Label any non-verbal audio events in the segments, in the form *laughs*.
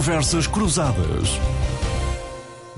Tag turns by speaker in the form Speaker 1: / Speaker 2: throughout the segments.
Speaker 1: Conversas Cruzadas.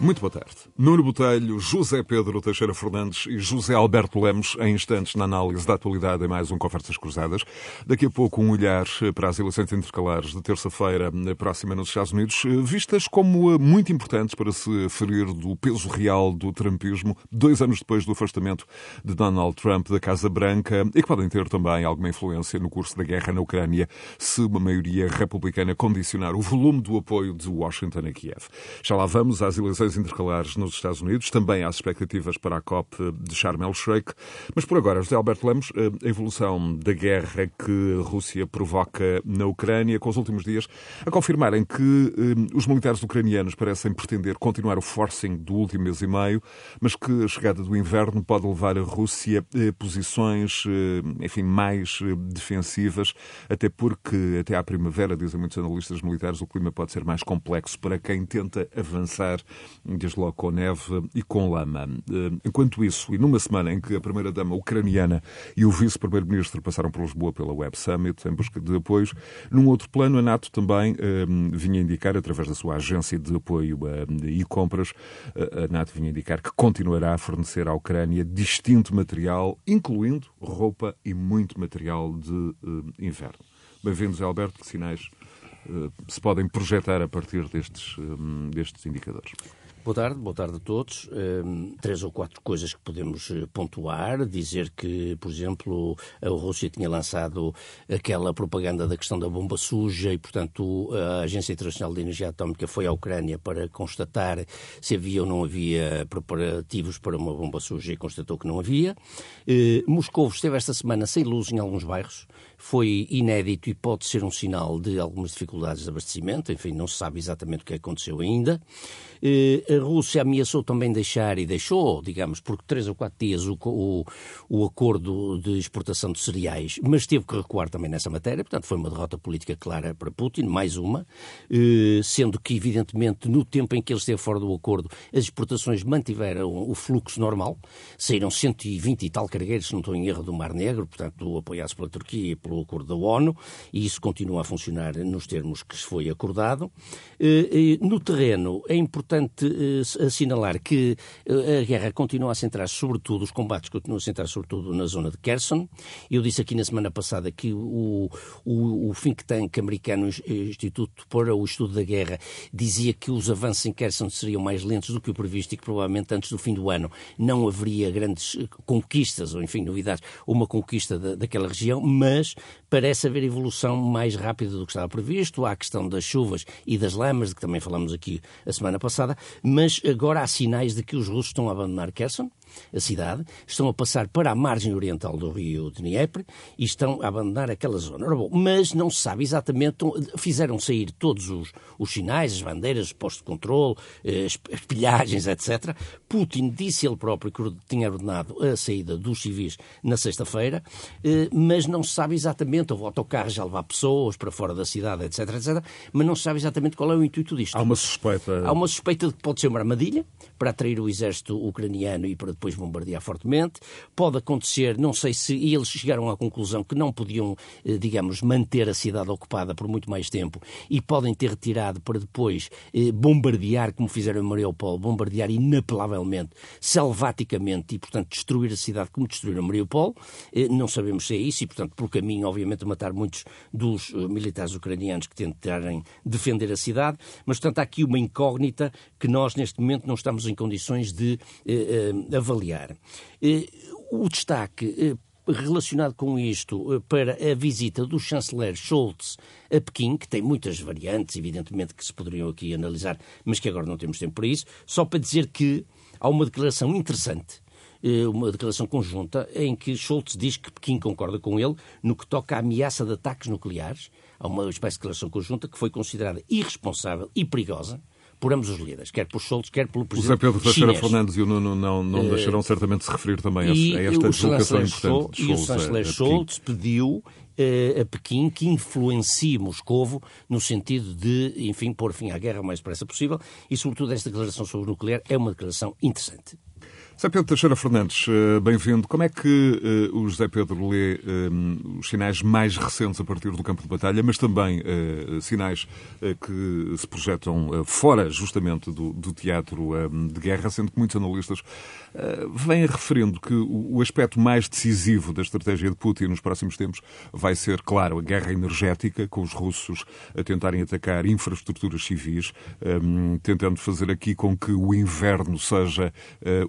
Speaker 2: Muito boa tarde. Nuno Botelho, José Pedro Teixeira Fernandes e José Alberto Lemos em instantes na análise da atualidade em mais um Conversas Cruzadas. Daqui a pouco um olhar para as eleições intercalares de terça-feira próxima nos Estados Unidos, vistas como muito importantes para se ferir do peso real do trumpismo, dois anos depois do afastamento de Donald Trump da Casa Branca e que podem ter também alguma influência no curso da guerra na Ucrânia se uma maioria republicana condicionar o volume do apoio de Washington a Kiev. Já lá vamos às eleições eleições intercalares nos Estados Unidos, também há expectativas para a COP de Sharm el-Sheikh. Mas por agora, José Alberto Lemos, a evolução da guerra que a Rússia provoca na Ucrânia, com os últimos dias a confirmarem que eh, os militares ucranianos parecem pretender continuar o forcing do último mês e meio, mas que a chegada do inverno pode levar a Rússia a posições, eh, enfim, mais eh, defensivas, até porque até à primavera, dizem muitos analistas militares, o clima pode ser mais complexo para quem tenta avançar desde logo com neve e com lama. Eh, enquanto isso, e numa semana em que a primeira-dama ucraniana e o vice-primeiro-ministro passaram por Lisboa pela Web Summit em busca de apoios, num outro plano, a NATO também eh, vinha indicar, através da sua agência de apoio eh, e compras, a NATO vinha indicar que continuará a fornecer à Ucrânia distinto material, incluindo roupa e muito material de inverno. Bem-vindos, Alberto. Que sinais se podem projetar a partir destes, destes indicadores?
Speaker 3: Boa tarde, boa tarde a todos. Um, três ou quatro coisas que podemos eh, pontuar. Dizer que, por exemplo, a Rússia tinha lançado aquela propaganda da questão da bomba suja e, portanto, a Agência Internacional de Energia Atómica foi à Ucrânia para constatar se havia ou não havia preparativos para uma bomba suja e constatou que não havia. Uh, Moscou esteve esta semana sem luz em alguns bairros foi inédito e pode ser um sinal de algumas dificuldades de abastecimento. Enfim, não se sabe exatamente o que aconteceu ainda. Eh, a Rússia ameaçou também deixar, e deixou, digamos, por três ou quatro dias, o, o, o acordo de exportação de cereais, mas teve que recuar também nessa matéria. Portanto, foi uma derrota política clara para Putin, mais uma, eh, sendo que, evidentemente, no tempo em que ele esteve fora do acordo, as exportações mantiveram o fluxo normal. Saíram 120 e tal cargueiros, se não estou em erro, do Mar Negro, portanto, apoiados pela Turquia e pelo pelo acordo da ONU, e isso continua a funcionar nos termos que se foi acordado. Eh, no terreno, é importante eh, assinalar que eh, a guerra continua a centrar-se sobretudo, os combates continuam a centrar sobretudo na zona de Kherson. Eu disse aqui na semana passada que o, o, o think tank americano Instituto para o Estudo da Guerra dizia que os avanços em Kherson seriam mais lentos do que o previsto e que provavelmente antes do fim do ano não haveria grandes conquistas, ou enfim, novidades, uma conquista da, daquela região, mas parece haver evolução mais rápida do que estava previsto. Há a questão das chuvas e das lamas, de que também falamos aqui a semana passada, mas agora há sinais de que os russos estão a abandonar Kherson a cidade, estão a passar para a margem oriental do rio Dnieper e estão a abandonar aquela zona. Ora, bom, mas não se sabe exatamente, fizeram sair todos os, os sinais, as bandeiras, os postos de controle, eh, as pilhagens, etc. Putin disse ele próprio que tinha ordenado a saída dos civis na sexta-feira, eh, mas não se sabe exatamente, houve autocarros a levar pessoas para fora da cidade, etc, etc, mas não se sabe exatamente qual é o intuito disto.
Speaker 2: Há uma suspeita.
Speaker 3: Há uma suspeita de que pode ser uma armadilha para atrair o exército ucraniano e para depois bombardear fortemente. Pode acontecer, não sei se eles chegaram à conclusão que não podiam, eh, digamos, manter a cidade ocupada por muito mais tempo e podem ter retirado para depois eh, bombardear, como fizeram em Mariupol, bombardear inapelavelmente, selvaticamente e, portanto, destruir a cidade como destruíram Mariupol. Eh, não sabemos se é isso e, portanto, pelo caminho, obviamente, matar muitos dos militares ucranianos que tentarem defender a cidade. Mas, portanto, há aqui uma incógnita que nós, neste momento, não estamos em condições de eh, avaliar. Eh, o destaque eh, relacionado com isto eh, para a visita do chanceler Scholz a Pequim, que tem muitas variantes, evidentemente, que se poderiam aqui analisar, mas que agora não temos tempo para isso, só para dizer que há uma declaração interessante uma declaração conjunta em que Scholz diz que Pequim concorda com ele no que toca à ameaça de ataques nucleares. Há uma espécie de declaração conjunta que foi considerada irresponsável e perigosa por ambos os líderes, quer por Scholz, quer pelo presidente
Speaker 2: O Zé Pedro Teixeira Fernandes e o Nuno não, não deixarão uh, certamente de se referir também a, a esta deslocação importante
Speaker 3: de Scholz. E o chanceler Scholz pediu uh, a Pequim que influencie Moscovo no sentido de, enfim, pôr fim à guerra o mais depressa possível e, sobretudo, esta declaração sobre o nuclear é uma declaração interessante.
Speaker 2: Zé Pedro Teixeira Fernandes, eh, bem-vindo. Como é que uh, o José Pedro lê um, os sinais mais recentes a partir do campo de batalha, mas também sinais que se projetam fora justamente do teatro de guerra, sendo que muitos analistas vêm referindo que o, o, aspecto mais decisivo da estratégia de Putin nos próximos tempos vai ser, claro, a guerra energética, com os russos a tentarem atacar infraestruturas civis, um, tentando fazer aqui com que o inverno seja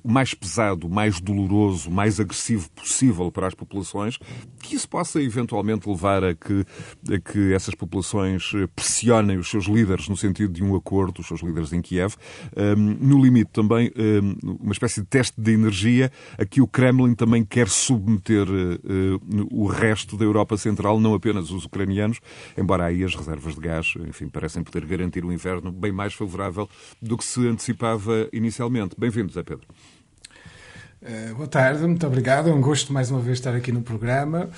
Speaker 2: o mais pesado, mais doloroso, mais agressivo possível para as populações, que isso possa eventualmente levar a que, a que essas populações eh, pressionem os seus líderes no sentido de um acordo, os seus líderes em Kiev. Um, no limite também, um, uma espécie de teste de energia a que o Kremlin também quer submeter uh, o resto da Europa Central, não apenas os ucranianos, embora aí as reservas de gás, enfim, parecem poder garantir um inverno bem mais favorável do que se antecipava inicialmente. Bem-vindos, Zé Pedro.
Speaker 1: Uh, boa tarde, muito obrigado. É um gosto mais uma vez estar aqui no programa.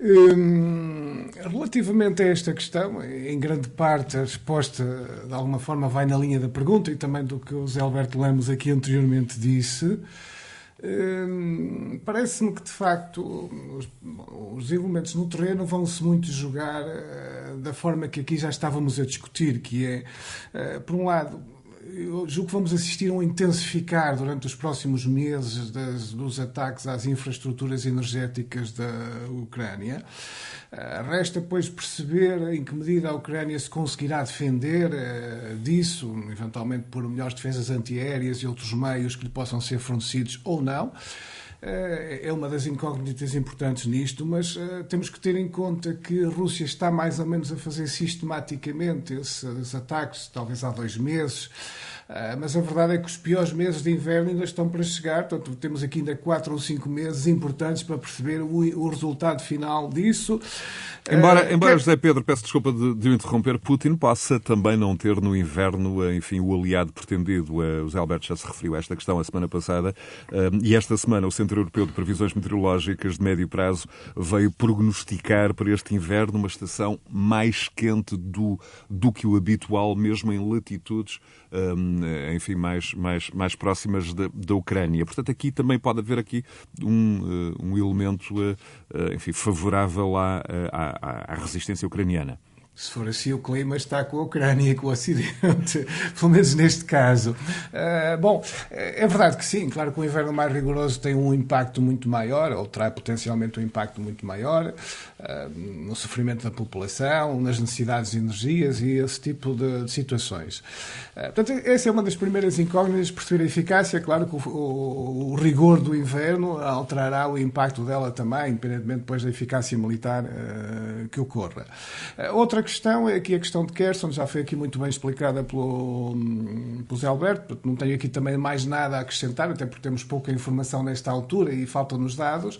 Speaker 1: Um, relativamente a esta questão, em grande parte a resposta de alguma forma vai na linha da pergunta e também do que o Zé Alberto Lemos aqui anteriormente disse. Um, Parece-me que de facto os, os desenvolvimentos no terreno vão-se muito jogar uh, da forma que aqui já estávamos a discutir, que é, uh, por um lado, eu julgo que vamos assistir a um intensificar durante os próximos meses das, dos ataques às infraestruturas energéticas da Ucrânia. Uh, resta, pois, perceber em que medida a Ucrânia se conseguirá defender uh, disso, eventualmente por melhores defesas antiaéreas e outros meios que lhe possam ser fornecidos ou não é uma das incógnitas importantes nisto, mas uh, temos que ter em conta que a Rússia está mais ou menos a fazer sistematicamente esses ataques, talvez há dois meses. Uh, mas a verdade é que os piores meses de inverno ainda estão para chegar, portanto, temos aqui ainda quatro ou cinco meses importantes para perceber o resultado final disso.
Speaker 2: Embora, uh, embora que... José Pedro, peço desculpa de, de o interromper, Putin possa também não ter no inverno, enfim, o aliado pretendido. Uh, o José Alberto já se referiu a esta questão a semana passada, e esta semana o Centro Europeu de Previsões Meteorológicas de Médio Prazo veio prognosticar para este inverno uma estação mais quente do, do que o habitual, mesmo em latitudes eh, enfim, mais, mais, mais próximas da, da Ucrânia. Portanto, aqui também pode haver aqui um, eh, um elemento eh, enfim, favorável à, à, à resistência ucraniana.
Speaker 1: Se for assim, o clima está com a Ucrânia e com o Ocidente, *laughs* pelo menos neste caso. Uh, bom, é verdade que sim, claro que o inverno mais rigoroso tem um impacto muito maior, ou terá potencialmente um impacto muito maior uh, no sofrimento da população, nas necessidades de energias e esse tipo de, de situações. Uh, portanto, essa é uma das primeiras incógnitas, perceber a eficácia. Claro que o, o, o, rigor do inverno alterará o impacto dela também, independentemente depois da eficácia militar que ocorra. outra questão é aqui a questão de Kerson, já foi aqui muito bem explicada pelo, pelo Zé Alberto, não tenho aqui também mais nada a acrescentar, até porque temos pouca informação nesta altura e faltam-nos dados.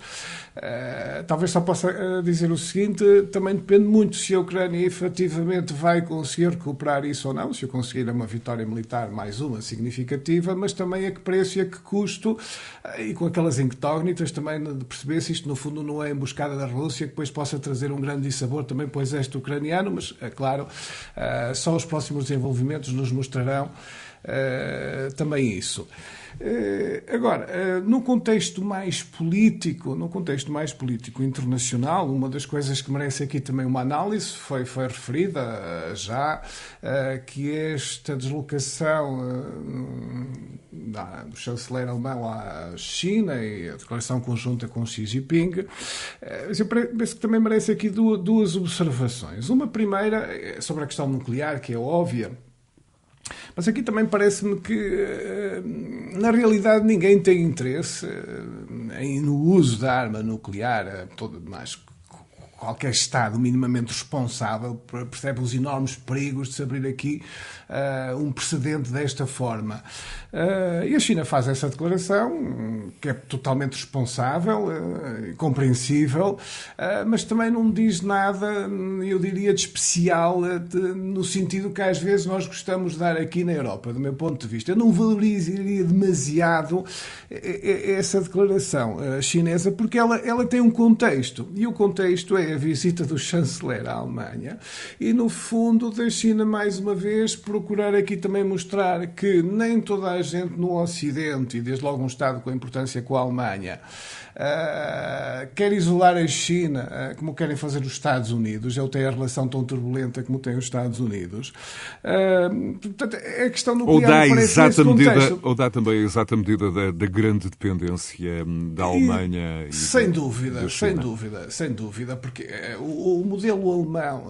Speaker 1: Uh, talvez só possa eh, dizer o seguinte: também depende muito se a Ucrânia efetivamente vai conseguir recuperar isso ou não, se eu conseguir uma vitória militar, mais uma significativa, mas também a que preço e a que custo, uh, e com aquelas incógnitas também de perceber se isto no fundo não é emboscada da Rússia, que depois possa trazer um grande dissabor também para o exército ucraniano mas, é claro, uh, só os próximos desenvolvimentos nos mostrarão uh, também isso. Uh, agora, no contexto mais político, no contexto mais político internacional, uma das coisas que merece aqui também uma análise foi, foi referida já, que esta deslocação do chanceler alemão à China e a declaração conjunta com Xi Jinping, eh, eu penso que também merece aqui duas observações. Uma primeira é sobre a questão nuclear, que é óbvia, mas aqui também parece-me que, eh, na realidade, ninguém tem interesse eh, no uso da arma nuclear, todo mais qualquer Estado minimamente responsável percebe os enormes perigos de se abrir aqui uh, um precedente desta forma. Uh, e a China faz essa declaração, que é totalmente responsável uh, compreensível, mas também não diz nada, eu diria, de especial, de, no sentido que às vezes nós gostamos de dar aqui na Europa, do meu ponto de vista. Eu não valorizaria demasiado essa declaração chinesa, porque ela, ela tem um contexto, e o contexto é a visita do chanceler à Alemanha e, no fundo, da China, mais uma vez, procurar aqui também mostrar que nem toda a gente no Ocidente, e desde logo um Estado com importância com a Alemanha, Uh, quer isolar a China, uh, como querem fazer os Estados Unidos, ele tem a relação tão turbulenta como tem os Estados Unidos. Uh, portanto, é a questão nuclear
Speaker 2: ou dá, exata medida, ou dá também a exata medida da, da grande dependência hum, da Alemanha.
Speaker 1: E, e sem dúvida, sem dúvida, sem dúvida, porque o, o modelo alemão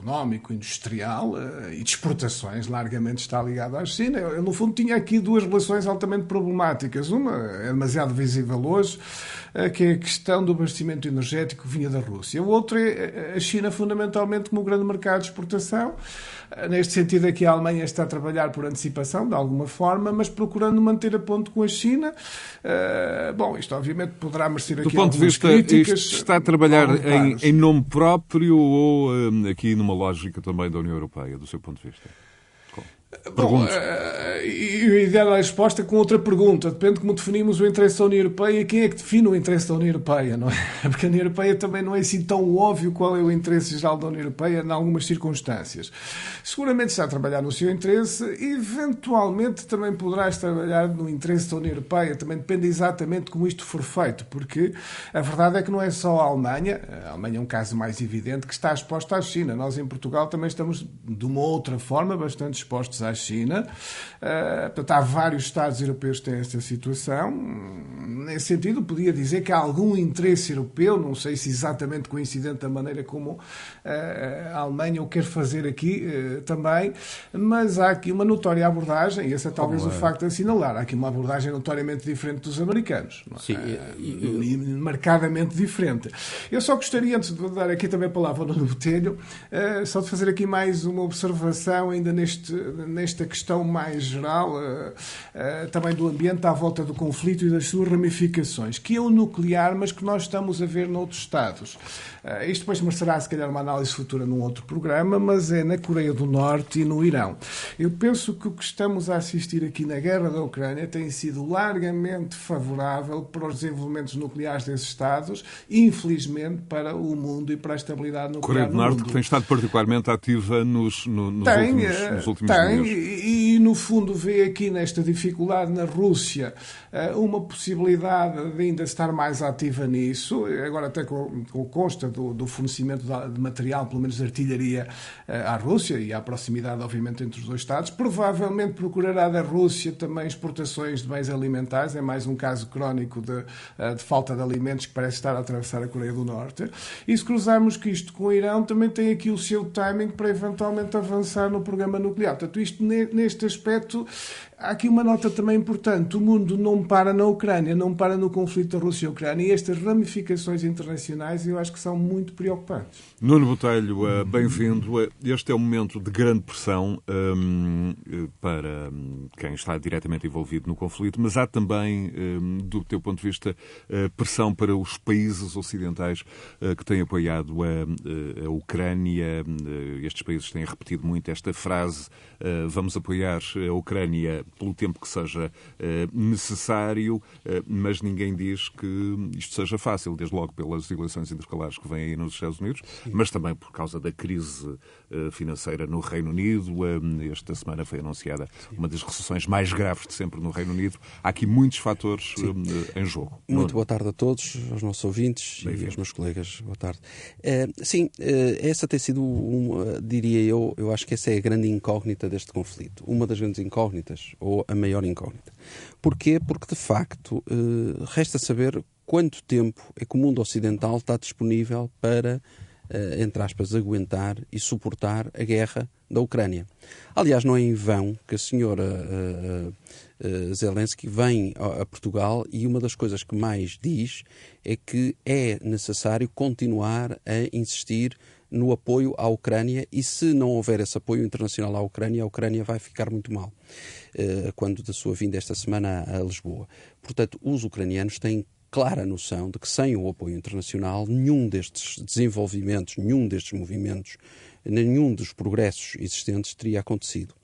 Speaker 1: económico, industrial uh, e de exportações largamente está ligado à China. Eu, no fundo, tinha aqui duas relações altamente problemáticas. Uma é demasiado visível hoje, uh, que é a questão do abastecimento energético que vinha da Rússia. O outro é eh, a China, fundamentalmente, como grande mercado de exportação. Neste sentido, aqui a Alemanha está a trabalhar por antecipação, de alguma forma, mas procurando manter a ponto com a China. Uh, bom, isto obviamente poderá merecer aqui
Speaker 2: Do ponto de vista,
Speaker 1: críticas.
Speaker 2: está a trabalhar em, em, nome próprio ou um, aqui numa lógica também da União Europeia, do seu ponto de vista?
Speaker 1: Bom, uh, e dar a resposta com outra pergunta. Depende de como definimos o interesse da União Europeia quem é que define o interesse da União Europeia, não é? *laughs* Porque a União Europeia também não é assim tão óbvio qual é o interesse geral da União Europeia em algumas circunstâncias. Seguramente está a trabalhar no seu interesse, eventualmente também poderá trabalhar no interesse da União Europeia, também depende exatamente de como isto for feito, porque a verdade é que não é só a Alemanha, a Alemanha é um caso mais evidente, que está exposta à China. Nós em Portugal também estamos de uma outra forma bastante expostos à China. Uh, portanto, há vários Estados europeus que têm esta situação. Nesse sentido, podia dizer que há algum interesse europeu, não sei se exatamente coincidente da maneira como uh, a Alemanha o quer fazer aqui uh, também, mas há aqui uma notória abordagem, e esse é talvez como o é? facto de assinalar, há aqui uma abordagem notoriamente diferente dos americanos. É? Sim, e, marcadamente diferente. Eu só gostaria, antes de dar aqui também a palavra ao Nuno Botelho, só de fazer aqui mais uma observação ainda neste, nesta questão mais geral, uh, uh, também do ambiente à volta do conflito e das suas ramificações, que é o nuclear, mas que nós estamos a ver noutros Estados. Uh, isto depois merecerá, se calhar, uma análise futura num outro programa, mas é na Coreia do Norte e no Irão. Eu penso que o que estamos a assistir aqui na guerra da Ucrânia tem sido largamente favorável para os desenvolvimentos nucleares desses Estados, infelizmente para o mundo e para a estabilidade nuclear.
Speaker 2: Coreia do Norte, mundo. que tem estado particularmente ativa nos, no, nos
Speaker 1: tem,
Speaker 2: últimos, nos últimos
Speaker 1: tem, e, e, no fundo vê aqui nesta dificuldade na Rússia eh, uma possibilidade de ainda estar mais ativa nisso, agora até com, com consta do, do fornecimento de material, pelo menos de artilharia, eh, à Rússia e à proximidade, obviamente, entre os dois Estados. Provavelmente procurará da Rússia também exportações de bens alimentares, é mais um caso crónico de, eh, de falta de alimentos que parece estar a atravessar a Coreia do Norte. E se cruzarmos que isto com o Irão, também tem aqui o seu timing para eventualmente avançar no programa nuclear. Portanto, isto neste aspecto há aqui uma nota também importante. O mundo não para na Ucrânia, não para no conflito da Rússia e Ucrânia. E estas ramificações internacionais eu acho que são muito preocupantes.
Speaker 2: Nuno Botelho, eh, bem-vindo. Eh, este é um momento de grande pressão um, eh, para hum, quem está diretamente envolvido no conflito, mas há também, um, do teu ponto de vista, pressão para os países ocidentais que têm apoiado a, a Ucrânia. Estes países têm repetido muito esta frase: vamos apoiar a Ucrânia pelo tempo que seja eh, necessário, eh, mas ninguém diz que isto seja fácil, desde logo pelas eleições intercalares que vêm aí nos Estados Unidos, Sim. mas também por causa da crise eh, financeira no Reino Unido. Esta semana foi anunciada Sim. uma das recessões mais graves de sempre no Reino Unido. Há aqui muitos fatores Sim. em jogo.
Speaker 4: Muito boa tarde a todos, aos nossos ouvintes e aos meus colegas. Boa tarde. sim, essa tem sido, um, diria eu, eu acho que essa é a grande incógnita deste conflito. Uma das grandes incógnitas ou a maior incógnita. Porquê? Porque, de facto, eh, resta saber quanto tempo é que o mundo ocidental está disponível para, eh, entre aspas, aguentar e suportar a guerra da Ucrânia. Aliás, não é em vão que a senhora uh, Zelensky vem a, Portugal e uma das coisas que mais diz é que é necessário continuar a insistir no apoio à Ucrânia e se não houver esse apoio internacional à Ucrânia, a Ucrânia vai ficar muito mal. Eh, quando da sua vinda esta semana a Lisboa. Portanto, os ucranianos têm clara noção de que sem o apoio internacional nenhum destes desenvolvimentos, nenhum destes movimentos, nenhum dos progressos existentes teria acontecido.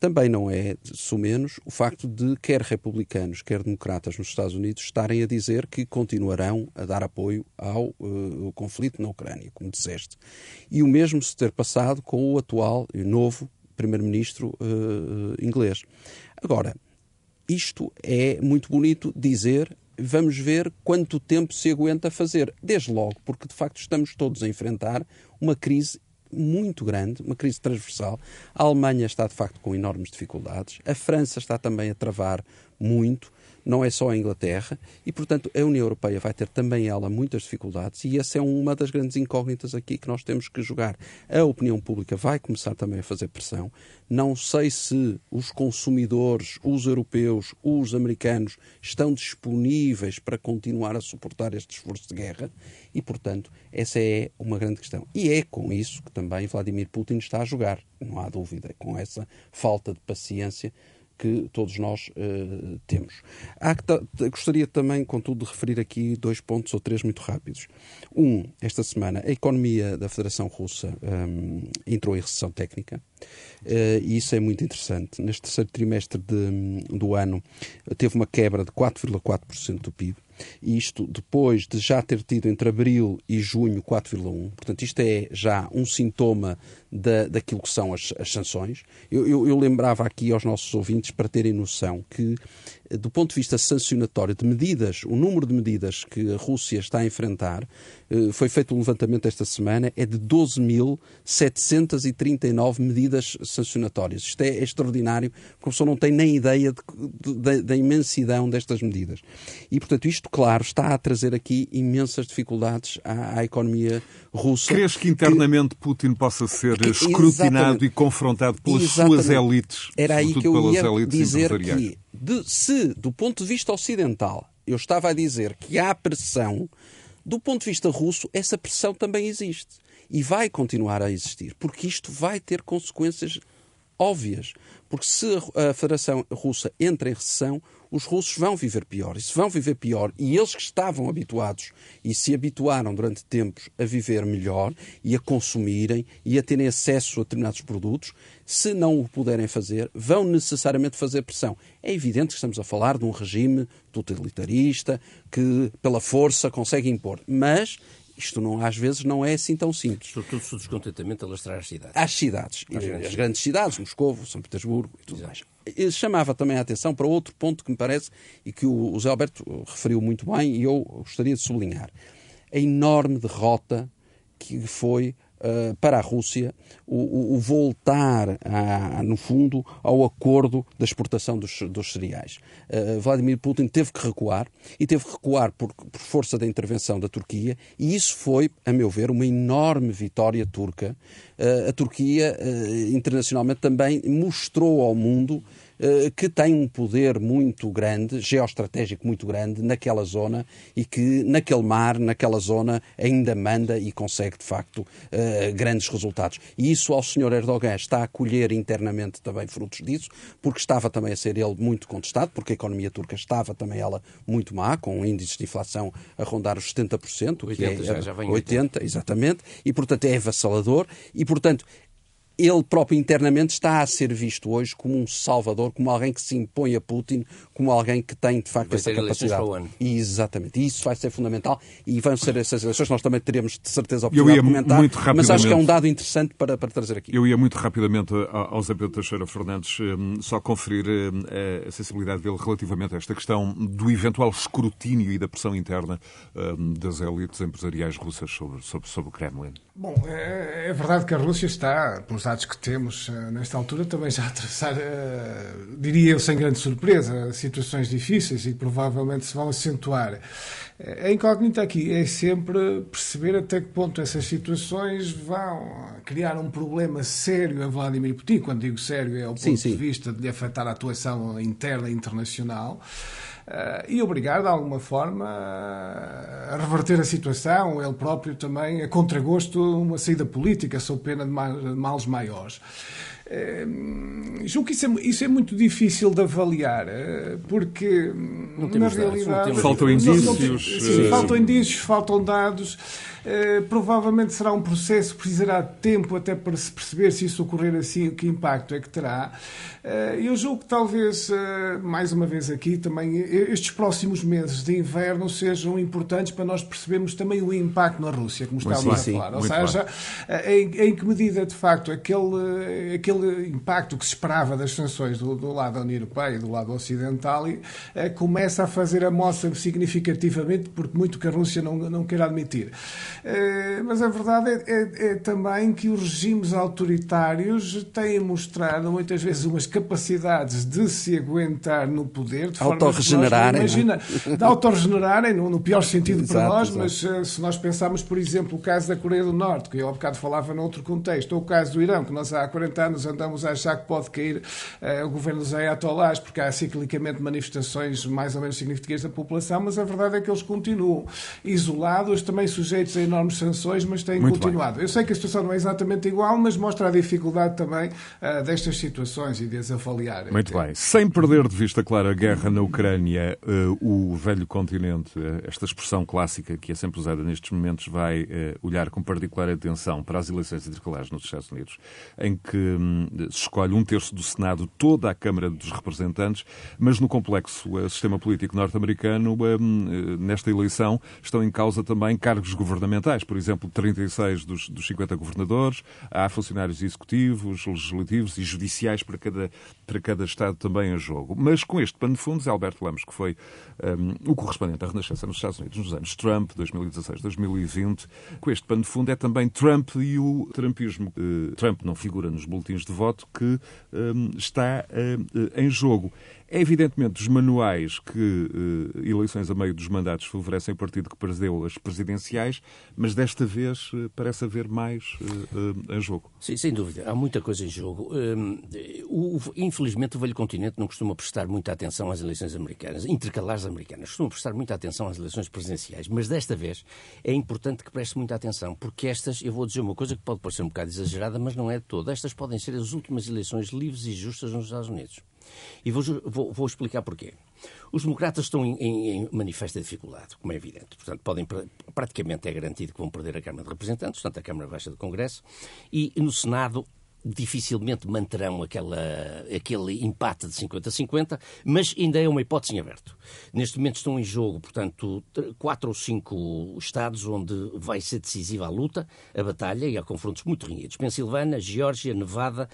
Speaker 4: Também não é, sumenos, o facto de quer republicanos, quer democratas nos Estados Unidos estarem a dizer que continuarão a dar apoio ao uh, conflito na Ucrânia, como disseste. E o mesmo se ter passado com o atual e novo primeiro-ministro uh, inglês. Agora, isto é muito bonito dizer vamos ver quanto tempo se aguenta fazer. Desde logo, porque de facto estamos todos a enfrentar uma crise muito grande, uma crise transversal. A Alemanha está de facto com enormes dificuldades, a França está também a travar muito não é só a Inglaterra, e, portanto, a União Europeia vai ter também ela muitas dificuldades, e essa é uma das grandes incógnitas aqui que nós temos que jogar. A opinião pública vai começar também a fazer pressão. Não sei se os consumidores, os europeus, os americanos, estão disponíveis para continuar a suportar este esforço de guerra, e, portanto, essa é uma grande questão. E é com isso que também Vladimir Putin está a jogar, não há dúvida, com essa falta de paciência que todos nós uh, temos. gostaria também, contudo, de referir aqui dois pontos ou três muito rápidos. Um, esta semana, a economia da Federação Russa um, entrou em recessão técnica. Uh, e isso é muito interessante. Neste terceiro trimestre de, do ano, teve uma quebra de 4,4% do PIB e isto depois de já ter tido entre abril e junho 4,1. Portanto, isto é já um sintoma da, daquilo que são as, as sanções. Eu, eu, eu, lembrava aqui aos nossos ouvintes, para terem noção, que do ponto de vista sancionatório, de medidas, o número de medidas que a Rússia está a enfrentar, eh, foi feito um levantamento esta semana, é de 12.739 medidas sancionatórias. Isto é extraordinário, porque a pessoa não tem nem ideia da imensidão destas medidas. E, portanto, isto, claro, está a trazer aqui imensas dificuldades à, à economia russa.
Speaker 2: Crees que internamente que... Putin possa ser escrutinado Exatamente. e confrontado pelas Exatamente. suas elites?
Speaker 4: Era aí que eu ia dizer que de, se, do ponto de vista ocidental, eu estava a dizer que há pressão, do ponto de vista russo, essa pressão também existe. E vai continuar a existir, porque isto vai ter consequências óbvias. Porque se a Federação Russa entra em recessão, os russos vão viver pior. E se vão viver pior, e eles que estavam habituados e se habituaram durante tempos a viver melhor e a consumirem e a terem acesso a determinados produtos, se não o puderem fazer, vão necessariamente fazer pressão. É evidente que estamos a falar de um regime totalitarista que, pela força, consegue impor. Mas isto não, às vezes não é assim tão simples.
Speaker 3: Sobretudo se o descontentamento alastrar às cidades.
Speaker 4: Às cidades. Grandes, as grandes cidades, Moscou, São Petersburgo e tudo Exato. mais chamava também a atenção para outro ponto que me parece e que o Zé Alberto referiu muito bem e eu gostaria de sublinhar. A enorme derrota que foi uh, para a Rússia o, o voltar, a, no fundo, ao acordo da exportação dos, dos cereais. Uh, Vladimir Putin teve que recuar e teve que recuar por, por, força da intervenção da Turquia e isso foi, a meu ver, uma enorme vitória turca. Uh, a Turquia, internacionalmente, também mostrou ao mundo eh, que tem um poder muito grande, geoestratégico muito grande, naquela zona e que naquele mar, naquela zona, ainda manda e consegue, de facto, eh, grandes resultados. E isso ao Sr. Erdogan está a colher internamente também frutos disso, porque estava também a ser ele muito contestado, porque a economia turca estava também ela muito má, com índices de inflação a rondar os 70%,
Speaker 3: 80, que é, já, já 80,
Speaker 4: 80, exatamente, e portanto é avassalador, e portanto ele próprio internamente está a ser visto hoje como um salvador, como alguém que se impõe a Putin, como alguém que tem de facto vai essa capacidade. E, exatamente, e isso vai ser fundamental e vão ser essas eleições. Nós também teremos de certeza a oportunidade de comentar, muito mas acho que é um dado interessante para, para trazer aqui.
Speaker 2: Eu ia muito rapidamente ao Zé Pedro Teixeira Fernandes hum, só conferir hum, a sensibilidade dele relativamente a esta questão do eventual escrutínio e da pressão interna hum, das elites empresariais russas sobre, sobre, sobre o Kremlin.
Speaker 1: Bom, é, é verdade que a Rússia está, pelos dados que temos eh, nesta altura, também já a atravessar, eh, diria eu, sem grande surpresa, situações difíceis e provavelmente se vão acentuar. A incógnita aqui é sempre perceber até que ponto essas situações vão criar um problema sério a Vladimir Putin. Quando digo sério, é o ponto sim, sim. de vista de lhe afetar a atuação interna e internacional. Uh, e obrigar, de alguma forma, a reverter a situação, ele próprio também, a contragosto, uma saída política, sob pena de males maiores. julgo que isso é, isso é muito difícil de avaliar, porque na realidade.
Speaker 2: Faltam indícios. Não,
Speaker 1: não, sim, faltam indícios, faltam dados. Uh, provavelmente será um processo que precisará de tempo até para se perceber se isso ocorrer assim, que impacto é que terá. Uh, eu julgo que talvez, uh, mais uma vez aqui, também estes próximos meses de inverno sejam importantes para nós percebermos também o impacto na Rússia, como estava a falar. Ou seja, em, em, que medida, de facto, aquele, aquele impacto que se esperava das sanções do, do lado da União Europeia e do lado ocidental começa a fazer a moça significativamente, porque muito que a Rússia não, não quer admitir. Eh, mas a verdade é, é, é, também que os regimes autoritários têm mostrado muitas vezes umas capacidades de se aguentar no poder, de
Speaker 4: autorregenerarem.
Speaker 1: É? Imagina, de autorregenerarem, no, no pior sentido exato, para nós, exato. mas uh, se nós pensarmos, por exemplo, o caso da Coreia do Norte, que eu há bocado falava noutro contexto, ou o caso do Irão, que nós há 40 anos andamos a achar que pode cair uh, o governo dos ayatollahs, porque há ciclicamente manifestações mais ou menos significativas da população, mas a verdade é que eles continuam isolados, também sujeitos a enormes sanções, mas têm Muito continuado. Bem. Eu sei que a situação não é exatamente igual, mas mostra a dificuldade também uh, destas situações e de as avaliar.
Speaker 2: Muito bem. Sem perder de vista, claro, a guerra na Ucrânia, uh, o velho continente, uh, esta expressão clássica que é sempre usada nestes momentos, vai olhar com particular atenção para as eleições intercalares nos Estados Unidos, em que um, se escolhe um terço do Senado, toda a Câmara dos Representantes, mas no complexo sistema político norte-americano, um, nesta eleição, estão em causa também cargos governamentais fundamentais, por exemplo, 36 dos, dos 50 governadores, há funcionários executivos, legislativos e judiciais para cada, para cada Estado também em jogo. Mas com este pano de fundos, Alberto Lamos, que foi um, o correspondente à Renascença nos Estados Unidos nos anos Trump, 2016-2020, com este pano de fundo é também Trump e o trumpismo. Uh, Trump não figura nos boletins de voto que um, está uh, em jogo. É evidentemente dos manuais que uh, eleições a meio dos mandatos favorecem o partido que perdeu as presidenciais, mas desta vez uh, parece haver mais uh, em jogo.
Speaker 3: Sim, sem dúvida. Há muita coisa em jogo. Um, o, infelizmente, o velho continente não costuma prestar muita atenção às eleições americanas, intercalares americanas. Costuma prestar muita atenção às eleições presidenciais, mas desta vez é importante que preste muita atenção, porque estas, eu vou dizer uma coisa que pode parecer um bocado exagerada, mas não é de todo. Estas podem ser as últimas eleições livres e justas nos Estados Unidos. E vou, vou, vou explicar porquê. Os democratas estão em, em, manifesta dificuldade, como é evidente. Portanto, podem, praticamente é garantido que vão perder a Câmara de Representantes, portanto, a Câmara Baixa do Congresso, e no Senado dificilmente manterão aquela, aquele empate de 50-50, mas ainda é uma hipótese em aberto. Neste momento estão em jogo, portanto, quatro ou cinco estados onde vai ser decisiva a luta, a batalha, e há confrontos muito renhidos. Pensilvânia, Geórgia, Nevada,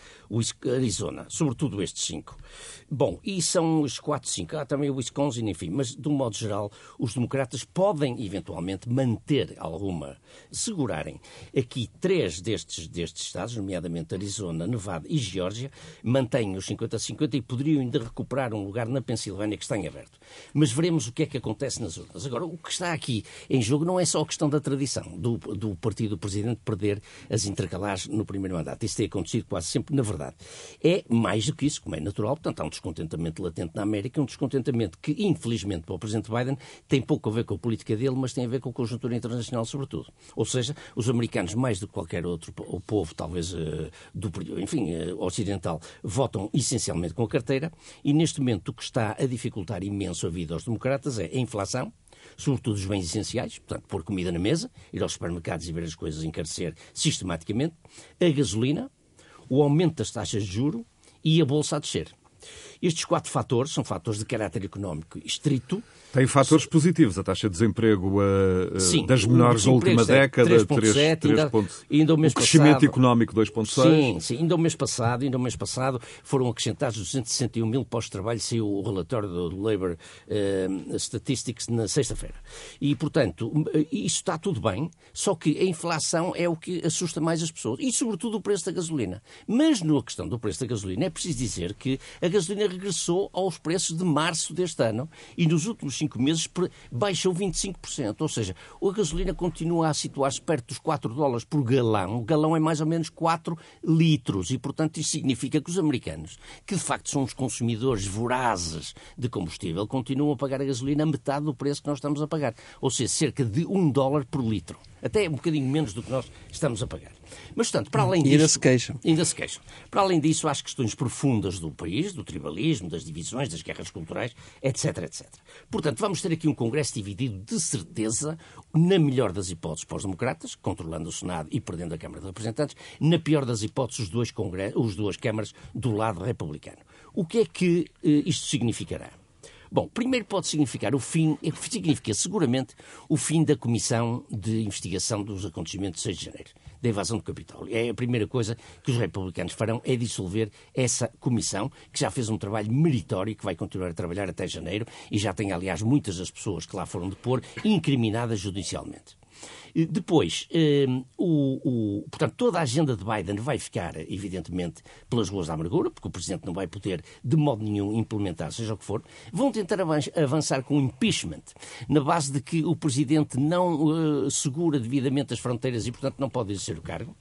Speaker 3: Arizona, sobretudo estes cinco. Bom, e são os quatro, cinco. Há também o Wisconsin, enfim, mas de um modo geral, os democratas podem eventualmente manter alguma, segurarem aqui três destes, destes estados, nomeadamente Arizona, Arizona, Nevada e Geórgia mantêm os 50-50 e poderiam ainda recuperar um lugar na Pensilvânia que está em aberto. Mas veremos o que é que acontece nas urnas. Agora, o que está aqui em jogo não é só a questão da tradição do, do partido do presidente perder as intercalares no primeiro mandato. Isso tem acontecido quase sempre, na verdade. É mais do que isso, como é natural. Portanto, há um descontentamento latente na América, um descontentamento que, infelizmente, para o presidente Biden tem pouco a ver com a política dele, mas tem a ver com a conjuntura internacional, sobretudo. Ou seja, os americanos, mais do que qualquer outro o povo, talvez, uh, enfim, eh, ocidental, votam essencialmente com a carteira e neste momento o que está a dificultar imenso a vida aos democratas é a inflação, sobretudo os bens essenciais, portanto, pôr comida na mesa, ir aos supermercados e ver as coisas encarecer sistematicamente, a gasolina, o aumento das taxas de juro e a bolsa a descer. Estes quatro fatores são fatores de caráter económico estrito.
Speaker 2: Tem fatores positivos. A taxa de desemprego uh, Sim, das menores da última década, 3,7, ainda, ainda o, mês o crescimento passado, económico 2,6.
Speaker 3: Sim, sim, ainda o mês passado, ainda o mês passado foram acrescentados 261 mil postos de trabalho, saiu o relatório do Labour uh, Statistics na sexta-feira. E, portanto, isso está tudo bem, só que a inflação é o que assusta mais as pessoas. E, sobretudo, o preço da gasolina. Mas, na questão do preço da gasolina, é preciso dizer que a gasolina regressou aos preços de março deste ano e nos últimos cinco meses baixou 25%. Ou seja, a gasolina continua a situar-se perto dos 4 dólares por galão. O galão é mais ou menos 4 litros e, portanto, isso significa que os americanos, que de facto são os consumidores vorazes de combustível, continuam a pagar a gasolina a metade do preço que nós estamos a pagar. Ou seja, cerca de 1 dólar por litro. Até um bocadinho menos do que nós estamos a pagar. Mas, portanto, para além
Speaker 4: disso... Ainda se queixam.
Speaker 3: Ainda se queixam. Para além disso, há as questões profundas do país, do tribalismo, das divisões, das guerras culturais, etc, etc. Portanto, vamos ter aqui um Congresso dividido, de certeza, na melhor das hipóteses para os democratas, controlando o Senado e perdendo a Câmara de Representantes, na pior das hipóteses, os dois, os duas câmaras do lado republicano. O que é que eh, isto significará? Bom, primeiro pode significar o fim, é significa seguramente o fim da Comissão de Investigação dos Acontecimentos de 6 de Janeiro, da invasão do Capitólio. É a primeira coisa que os republicanos farão, é dissolver essa comissão, que já fez um trabalho meritório, que vai continuar a trabalhar até janeiro, e já tem, aliás, muitas das pessoas que lá foram depor incriminadas judicialmente. Depois, ehm, o, o, portanto, toda a agenda de Biden vai ficar, evidentemente, pelas ruas da amargura, porque o Presidente não vai poder, de modo nenhum, implementar, seja o que for. Vão tentar avançar com o impeachment, na base de que o Presidente não uh, segura devidamente as fronteiras e, portanto, não pode exercer o cargo.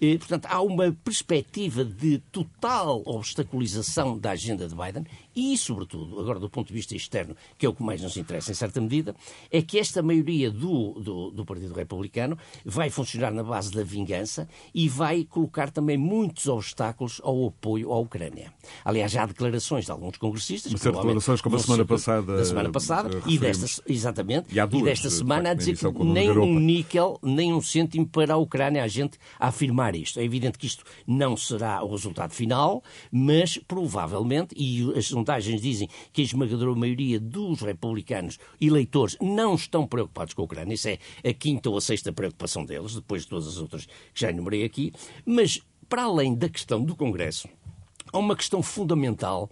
Speaker 3: E, portanto, há uma perspectiva de total obstaculização da agenda de Biden e, sobretudo, agora do ponto de vista externo, que é o que mais nos interessa em certa medida, é que esta maioria do, do, do Partido Republicano vai funcionar na base da vingança e vai colocar também muitos obstáculos ao apoio à Ucrânia. Aliás, já há declarações de alguns congressistas.
Speaker 2: Mas declarações como a semana passada.
Speaker 3: Da semana passada e desta, exatamente,
Speaker 2: e,
Speaker 3: e desta semana a dizer que nem um níquel, nem um cêntimo para a Ucrânia, a gente a afirmar isto. É evidente que isto não será o resultado final, mas provavelmente, e as sondagens dizem que a esmagadora maioria dos republicanos eleitores não estão preocupados com a Ucrânia, isso é a quinta ou a sexta preocupação deles, depois de todas as outras que já enumerei aqui, mas para além da questão do Congresso, há uma questão fundamental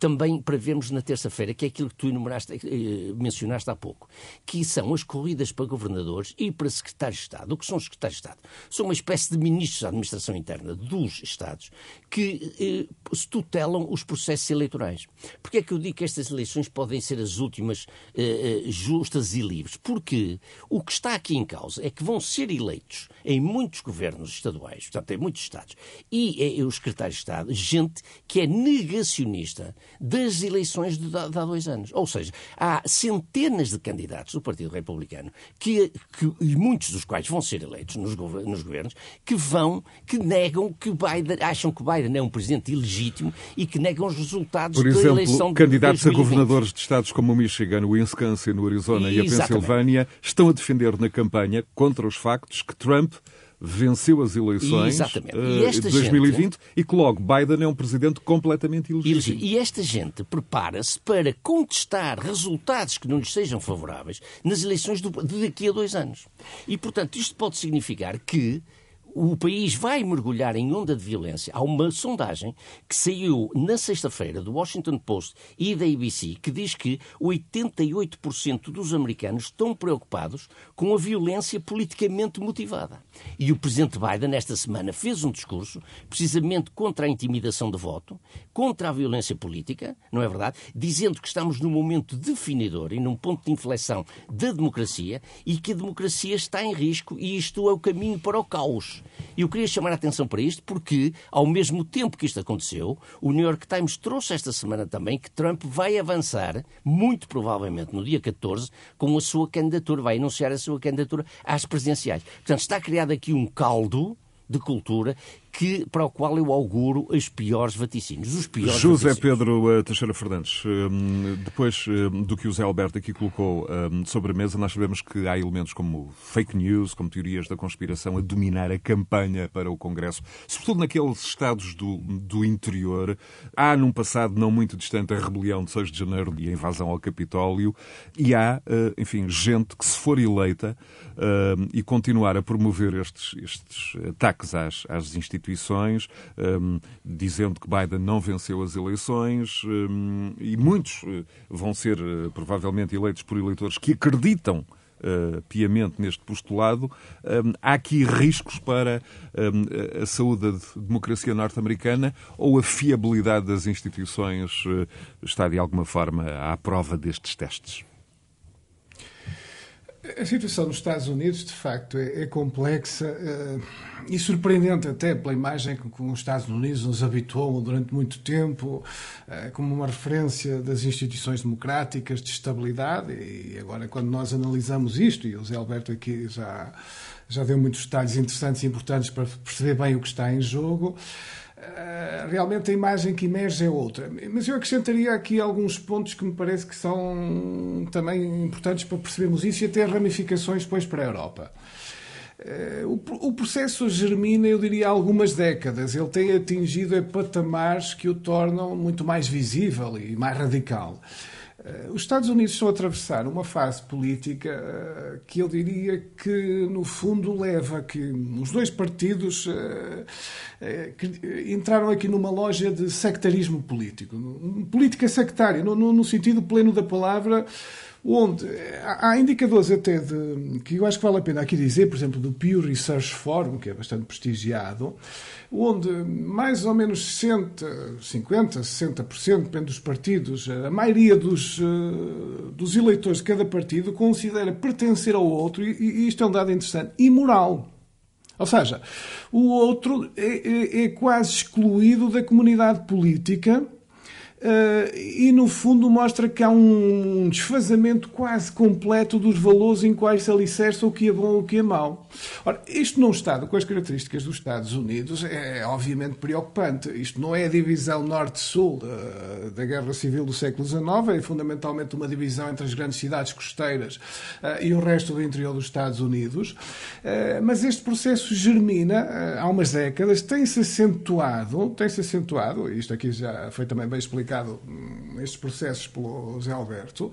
Speaker 3: também para vermos na terça-feira, que é aquilo que tu eh, mencionaste há pouco, que são as corridas para governadores e para secretários de Estado. O que são os secretários de Estado? São uma espécie de ministros da administração interna dos Estados que eh, tutelam os processos eleitorais. Porquê é que eu digo que estas eleições podem ser as últimas eh, eh, justas e livres? Porque o que está aqui em causa é que vão ser eleitos em muitos governos estaduais, portanto, em muitos Estados, e eh, os secretários de Estado, gente que é negacionista das eleições de, de, há dois anos. Ou seja, há centenas de candidatos do Partido Republicano, que, que, e muitos dos quais vão ser eleitos nos, nos governos, que vão, que negam que Biden, acham que Biden é um presidente ilegítimo e que negam os resultados
Speaker 2: Por
Speaker 3: exemplo, da eleição
Speaker 2: de candidatos a governadores de estados como o Michigan, o Wisconsin, o Arizona e, e a Pensilvânia estão a defender na campanha contra os factos que Trump venceu as eleições uh, de 2020 gente, e que logo Biden é um presidente completamente ilegítimo.
Speaker 3: E esta gente prepara-se para contestar resultados que não lhes sejam favoráveis nas eleições do, de daqui a dois anos. E, portanto, isto pode significar que o país vai mergulhar em onda de violência. Há uma sondagem que saiu na sexta-feira do Washington Post e da ABC que diz que 88% dos americanos estão preocupados com a violência politicamente motivada. E o presidente Biden, esta semana, fez um discurso precisamente contra a intimidação de voto, contra a violência política, não é verdade? Dizendo que estamos num momento definidor e num ponto de inflexão da democracia e que a democracia está em risco e isto é o caminho para o caos. E eu queria chamar a atenção para isto porque, ao mesmo tempo que isto aconteceu, o New York Times trouxe esta semana também que Trump vai avançar, muito provavelmente no dia 14, com a sua candidatura, vai anunciar a sua candidatura às presidenciais. Portanto, está criado aqui um caldo de cultura que, para o qual eu auguro os piores vaticínios. Os piores
Speaker 2: José
Speaker 3: vaticínios.
Speaker 2: Pedro uh, Teixeira Fernandes, um, depois um, do que o Zé Alberto aqui colocou um, sobre a mesa, nós sabemos que há elementos como fake news, como teorias da conspiração a dominar a campanha para o Congresso, sobretudo naqueles estados do, do interior. Há, num passado não muito distante, a rebelião de 6 de janeiro e a invasão ao Capitólio, e há, uh, enfim, gente que, se for eleita e continuar a promover estes, estes ataques às, às instituições, instituições, um, dizendo que Biden não venceu as eleições, um, e muitos uh, vão ser uh, provavelmente eleitos por eleitores que acreditam Uh, piamente neste postulado, um, há aqui riscos para um, a saúde da democracia norte-americana ou a fiabilidade das instituições uh, está de alguma forma à prova destes testes?
Speaker 1: A situação nos Estados Unidos, de facto, é, é complexa uh, e surpreendente até pela imagem que, que, os Estados Unidos nos habituou durante muito tempo uh, como uma referência das instituições democráticas de estabilidade e agora quando nós analisamos isto, e o Zé Alberto aqui já, já deu muitos detalhes interessantes e importantes para perceber bem o que está em jogo, eh, realmente a imagem que emerge é outra. Mas eu acrescentaria aqui alguns pontos que me parece que são também importantes para percebermos isso e até ramificações depois para a Europa. Eh, o processo germina, eu diria, há algumas décadas. Ele tem atingido patamares que o tornam muito mais visível e mais radical. Eh, os Estados Unidos estão a atravessar uma fase política eh, que eu diria que, no fundo, leva a que os dois partidos eh, entraram aqui numa loja de sectarismo político. Política sectária, no sentido pleno da palavra onde há indicadores até de, que eu acho que vale a pena aqui dizer, por exemplo, do Pew Research Forum, que é bastante prestigiado, onde mais ou menos 60, 50, 60%, depende dos partidos, a maioria dos, eh, dos eleitores de cada partido considera pertencer ao outro, e isto é um dado interessante, imoral. Ou seja, o outro é, é, é quase excluído da comunidade política Uh, e no fundo mostra que há um desfazamento quase completo dos valores em quais se alicerça o que é bom ou o que é mau. Ora, isto num Estado com as características dos Estados Unidos é, é obviamente preocupante. Isto não é a divisão norte-sul da, da, Guerra Civil do século XIX, é fundamentalmente uma divisão entre as grandes cidades costeiras uh, e o resto do interior dos Estados Unidos. Uh, mas este processo germina há umas décadas, tem-se acentuado, tem-se acentuado, isto aqui já foi também bem explicado explicado nestes processos pelo José Alberto.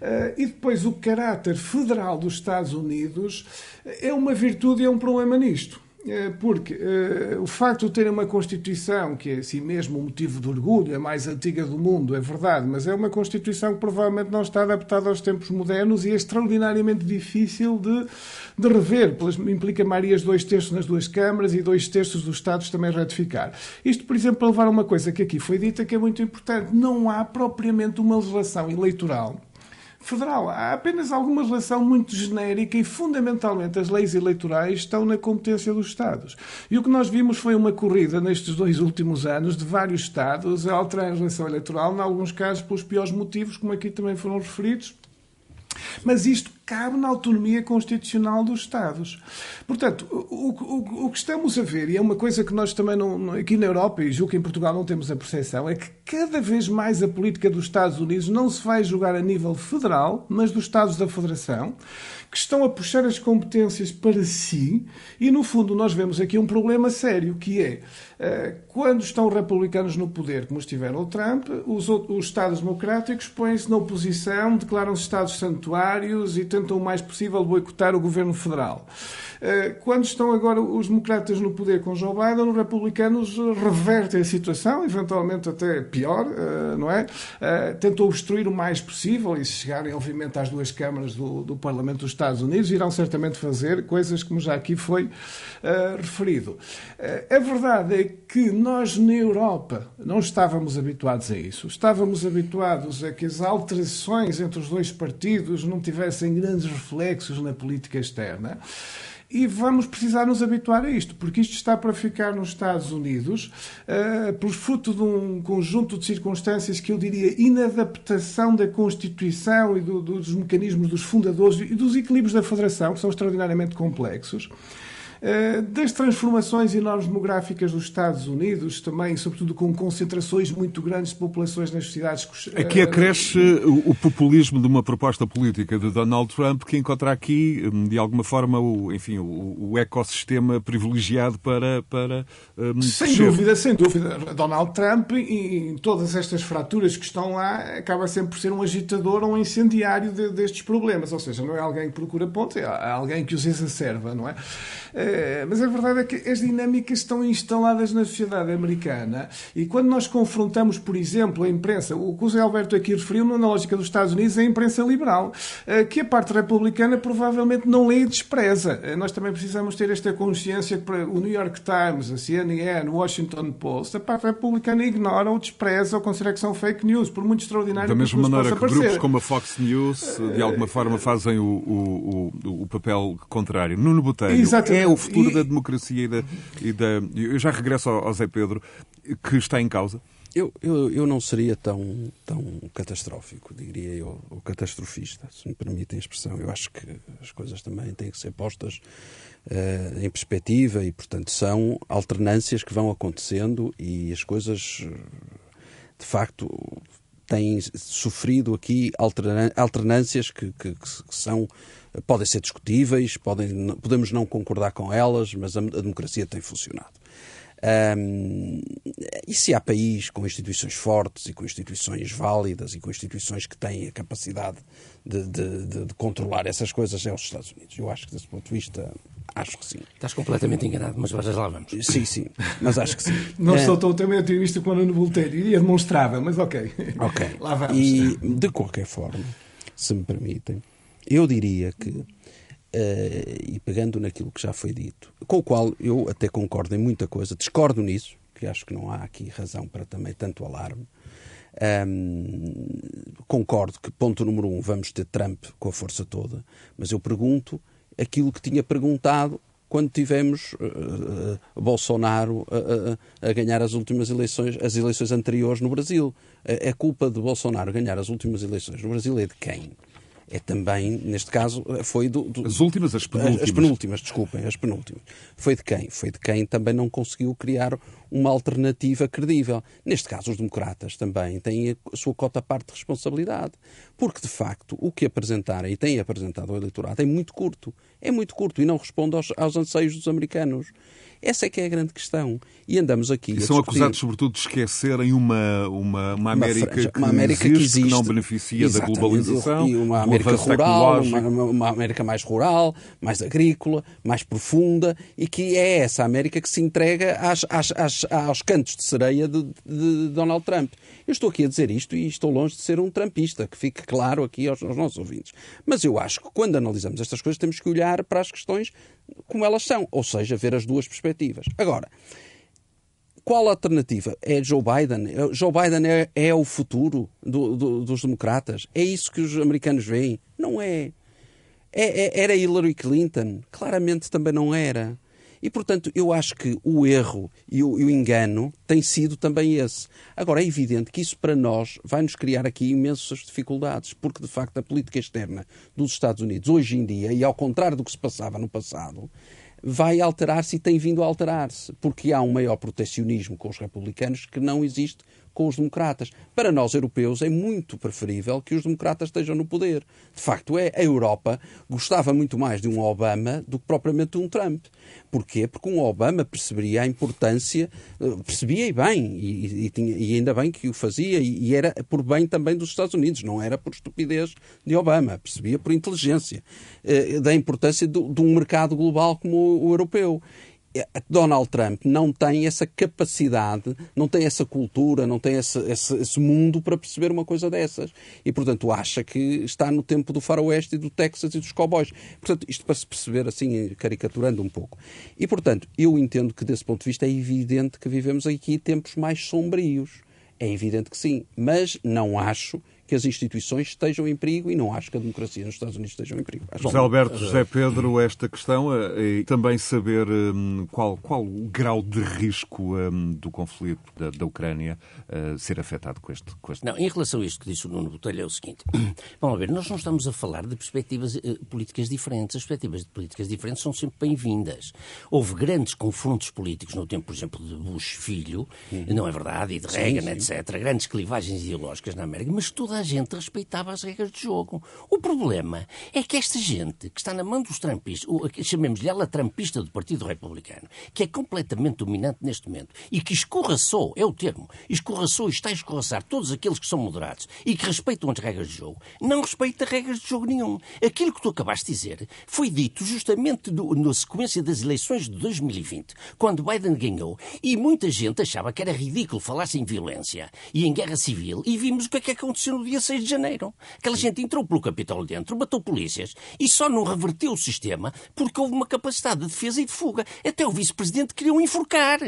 Speaker 1: Eh, e depois o caráter federal dos Estados Unidos é uma virtude e é um problema nisto. Eh, porque uh, o facto de terem uma Constituição, que é assim mesmo um motivo de orgulho, a mais antiga do mundo, é verdade, mas é uma Constituição que provavelmente não está adaptada aos tempos modernos e é extraordinariamente difícil de, de rever, implica maiorias dois terços nas duas câmaras e dois terços dos Estados também ratificar. Isto, por exemplo, para levar a uma coisa que aqui foi dita que é muito importante. Não há propriamente uma legislação eleitoral federal. Há apenas alguma relação muito genérica e, fundamentalmente, as leis eleitorais estão na competência dos Estados. E o que nós vimos foi uma corrida nestes dois últimos anos de vários Estados a alterar a relação eleitoral, em alguns casos pelos piores motivos, como aqui também foram referidos. Mas isto cabe na autonomia constitucional dos Estados. Portanto, o, o, o, que estamos a ver, e é uma coisa que nós também não, aqui na Europa, e julgo que em Portugal não temos a percepção, é que cada vez mais a política dos Estados Unidos não se vai jogar a nível federal, mas dos Estados da Federação, que estão a puxar as competências para si, e no fundo nós vemos aqui um problema sério, que é eh, quando estão republicanos no poder, como estiveram o Trump, os, os Estados democráticos põem-se na oposição, declaram-se Estados santuários e tentam o mais possível boicotar o governo federal. Eh, quando estão agora os democratas no poder com Joe Biden, os republicanos revertem a situação, eventualmente até pior, eh, não é? Tentam obstruir o mais possível e se chegarem, obviamente, às duas câmaras do, do Parlamento dos Estados Unidos, irão certamente fazer coisas como já aqui foi referido. A verdade é que nós, na Europa, não estávamos habituados a isso. Estávamos habituados a que as alterações entre os dois partidos não tivessem grandes reflexos na política externa. E vamos precisar nos habituar a isto, porque isto está para ficar nos Estados Unidos, uh, por fruto de um conjunto de circunstâncias que eu diria inadaptação da Constituição e do, dos mecanismos dos fundadores e dos equilíbrios da Federação, que são extraordinariamente complexos. Eh, das transformações enormes demográficas dos Estados Unidos, também, sobretudo com concentrações muito grandes de populações nas cidades.
Speaker 2: Aqui acresce o populismo de uma proposta política de Donald Trump que encontra aqui, hum, de alguma forma, o, enfim, o, o ecossistema privilegiado para. para
Speaker 1: um, sem crescer. dúvida, sem dúvida. Donald Trump, em todas estas fraturas que estão lá, acaba sempre por ser um agitador ou um incendiário de, destes problemas. Ou seja, não é alguém que procura pontos, é alguém que os exacerba, não é? Mas a verdade é que as dinâmicas estão instaladas na sociedade americana e quando nós confrontamos, por exemplo, a imprensa, o que o Zé Alberto aqui referiu na lógica dos Estados Unidos é a imprensa liberal, que a parte republicana provavelmente não lê e despreza. Nós também precisamos ter esta consciência que para o New York Times, a CNN, o Washington Post, a parte republicana ignora ou despreza ou considera que são fake news, por muito extraordinário
Speaker 2: da
Speaker 1: que
Speaker 2: mesma maneira que
Speaker 1: parecer.
Speaker 2: grupos como a Fox News, de alguma forma, fazem o, o, o, o papel contrário. Nuno Botelho,
Speaker 1: Exatamente.
Speaker 2: é o futuro
Speaker 1: E-
Speaker 2: da democracia e da, e da... Eu já regresso ao, ao Zé Pedro, que está em causa.
Speaker 4: Eu, eu, eu não seria tão, tão catastrófico, diria eu, ou catastrofista, se me permitem a expressão. Eu acho que as coisas também têm que ser postas eh, em perspectiva e, portanto, são alternâncias que vão acontecendo e as coisas, eh, de facto, têm sofrido aqui alternâncias que, que- que são podem ser discutíveis, podem, podemos não concordar com elas, mas a, a democracia tem funcionado. Ahm, e se há país com instituições fortes e com instituições válidas e com instituições que têm a capacidade de, de- de- de controlar essas coisas, é os Estados Unidos. Eu acho que, desse ponto de vista, acho que sim.
Speaker 3: Estás completamente enganado, mas já lá vamos.
Speaker 4: Sim, sim, mas acho que sim. *laughs*
Speaker 1: Não
Speaker 4: Eh,
Speaker 1: sou tão também otimista como o Nuno Bolteiro. Iria demonstrava, mas ok.
Speaker 4: Ok. *laughs*
Speaker 1: Lá vamos.
Speaker 4: E, de qualquer forma, se me permitem, eu diria que, eh, e pegando naquilo que já foi dito, com o qual eu até concordo em muita coisa, discordo nisso, que acho que não há aqui razão para também tanto alarme. Ahm, concordo que, ponto número um, vamos ter Trump com a força toda, mas eu pergunto aquilo que tinha perguntado quando tivemos eh, eh, Bolsonaro a, a- a ganhar as últimas eleições, as eleições anteriores no Brasil. A, a culpa de Bolsonaro ganhar as últimas eleições no Brasil é de quem? É também, neste caso, foi do, do-
Speaker 2: As últimas, as penúltimas.
Speaker 4: as penúltimas, desculpem, as penúltimas. Foi de quem? Foi de quem também não conseguiu criar uma alternativa credível. Neste caso, os democratas também têm a sua cota parte de responsabilidade. Porque, de facto, o que apresentaram e têm apresentado ao eleitorado é muito curto. É muito curto e não responde aos, aos anseios dos americanos. Essa é que é a grande questão. E andamos aqui.
Speaker 2: E são
Speaker 4: discutir-
Speaker 2: acusados, sobretudo, de esquecerem uma, uma, uma América,
Speaker 4: franja-
Speaker 2: que,
Speaker 4: uma América que
Speaker 2: existe, que
Speaker 4: existe.
Speaker 2: não beneficia da
Speaker 4: Exatamente.
Speaker 2: globalização,
Speaker 4: E uma América rural, uma, uma América mais rural, mais agrícola, mais profunda, e que é essa América que se entrega às- às- às- aos cantos de sereia de, de Donald Trump. Eu estou aqui a dizer isto e estou longe de ser um trumpista, que fique claro aqui aos, aos nossos ouvintes. Mas eu acho que quando analisamos estas coisas temos que olhar para as questões como elas são, ou seja, ver as duas perspectivas. Agora, qual a alternativa? É Joe Biden? É- Joe Biden é, é o futuro do- do- dos democratas? É isso que os americanos veem? Não é. É- é- Era Hillary Clinton? Claramente também não era. E, portanto, eu acho que o erro e o, e o engano tem sido também esse. Agora, é evidente que isso para nós vai nos criar aqui imensas dificuldades, porque, de facto, a política externa dos Estados Unidos, hoje em dia, e ao contrário do que se passava no passado, vai alterar-se e tem vindo a alterar-se, porque há um maior protecionismo com os republicanos que não existe com os democratas. Para nós, europeus, é muito preferível que os democratas estejam no poder. De facto, é a Europa gostava muito mais de um Obama do que propriamente de um Trump. Porquê? Porque um Obama perceberia a importância, eh, percebia e bem, e, e tinha- e ainda bem que o fazia, e, e era por bem também dos Estados Unidos, não era por estupidez de Obama, percebia por inteligência, eh, da importância do- de um mercado global como o, o europeu. Eh, Donald Trump não tem essa capacidade, não tem essa cultura, não tem esse, esse- esse mundo para perceber uma coisa dessas. E, portanto, acha que está no tempo do faroeste e do Texas e dos cowboys. Portanto, isto para se perceber assim, caricaturando um pouco. E, portanto, eu entendo que, desse ponto de vista, é evidente que vivemos aqui tempos mais sombrios. É evidente que sim, mas não acho que as instituições estejam em perigo e não acho que a democracia nos Estados Unidos esteja em perigo. Acho
Speaker 2: José Alberto, José Pedro, esta questão eh, e também saber hum, qual, qual o grau de risco hum, do conflito da, da Ucrânia eh, ser afetado com este, com este
Speaker 3: Não, em relação a isto que disse o Nuno Botelho, é o seguinte. *clears throat* Vamos ver, nós não estamos a falar de perspectivas eh, políticas diferentes. As perspectivas de políticas diferentes são sempre bem-vindas. Houve grandes confrontos políticos no tempo, por exemplo, de Bush filho, não é verdade, e de Reagan, etc. Grandes clivagens ideológicas na América, mas toda a gente respeitava as regras de jogo. O problema é que esta gente que está na mão dos trampistas, chamemos-lhe ela trampista do Partido Republicano, que é completamente dominante neste momento e que escorraçou, é o termo, escorraçou e está a escorraçar todos aqueles que são moderados e que respeitam as regras de jogo, não respeita regras de jogo nenhum. Aquilo que tu acabaste de dizer foi dito justamente do, na sequência das eleições de 2020, quando Biden ganhou e muita gente achava que era ridículo falar-se em violência e em guerra civil e vimos o que é que aconteceu no dia 6 de janeiro. Aquela gente entrou pelo Capitólio dentro, matou polícias e só não reverteu o sistema porque houve uma capacidade de defesa e de fuga. Até o vice-presidente queriam enforcar.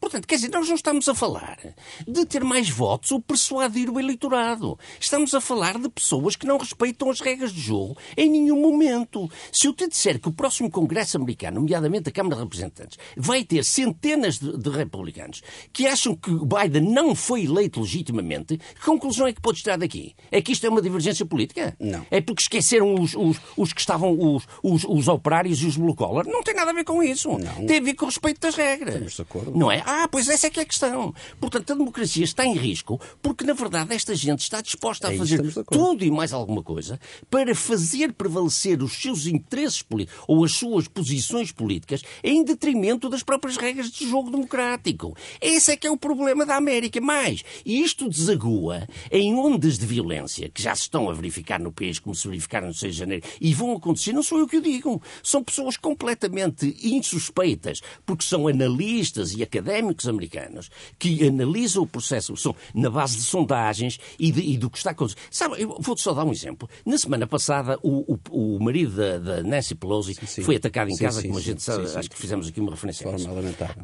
Speaker 3: Portanto, quer dizer, nós não estamos a falar de ter mais votos ou persuadir o eleitorado. Estamos a falar de pessoas que não respeitam as regras de jogo em nenhum momento. Se eu te disser que o próximo Congresso americano, nomeadamente a Câmara de Representantes, vai ter centenas de, de republicanos que acham que Biden não foi eleito legitimamente, que conclusão é que podes tirar daqui? É que isto é uma divergência política?
Speaker 4: Não.
Speaker 3: É porque esqueceram os, os, os que estavam, os, os, os operários e os blue collar? Não tem nada a ver com isso.
Speaker 4: Não.
Speaker 3: Tem a ver com o respeito das regras.
Speaker 4: Estamos de acordo.
Speaker 3: Não é? Ah, pois essa é que é a questão. Portanto, a democracia está em risco porque, na verdade, esta gente está disposta a
Speaker 4: É
Speaker 3: fazer tudo e mais alguma coisa para fazer prevalecer os seus interesses políticos ou as suas posições políticas em detrimento das próprias regras de jogo democrático. Esse é que é o problema da América. Mais, isto desagua em ondas de violência que já se estão a verificar no país, como se verificaram no 6 de janeiro, e vão acontecer, não sou eu que o digo. São pessoas completamente insuspeitas, porque são analistas e académicos americanos que analisam o processo são na base de sondagens e, de- e do que está acontecendo. Sabe, eu vou-te só dar um exemplo. Na semana passada, o, o- o marido da, da Nancy Pelosi
Speaker 4: sim.
Speaker 3: foi atacado em
Speaker 4: Sim,
Speaker 3: casa,
Speaker 4: sim,
Speaker 3: como a
Speaker 4: sim,
Speaker 3: gente sabe,
Speaker 4: sim, sim.
Speaker 3: acho que fizemos aqui uma referência a isso.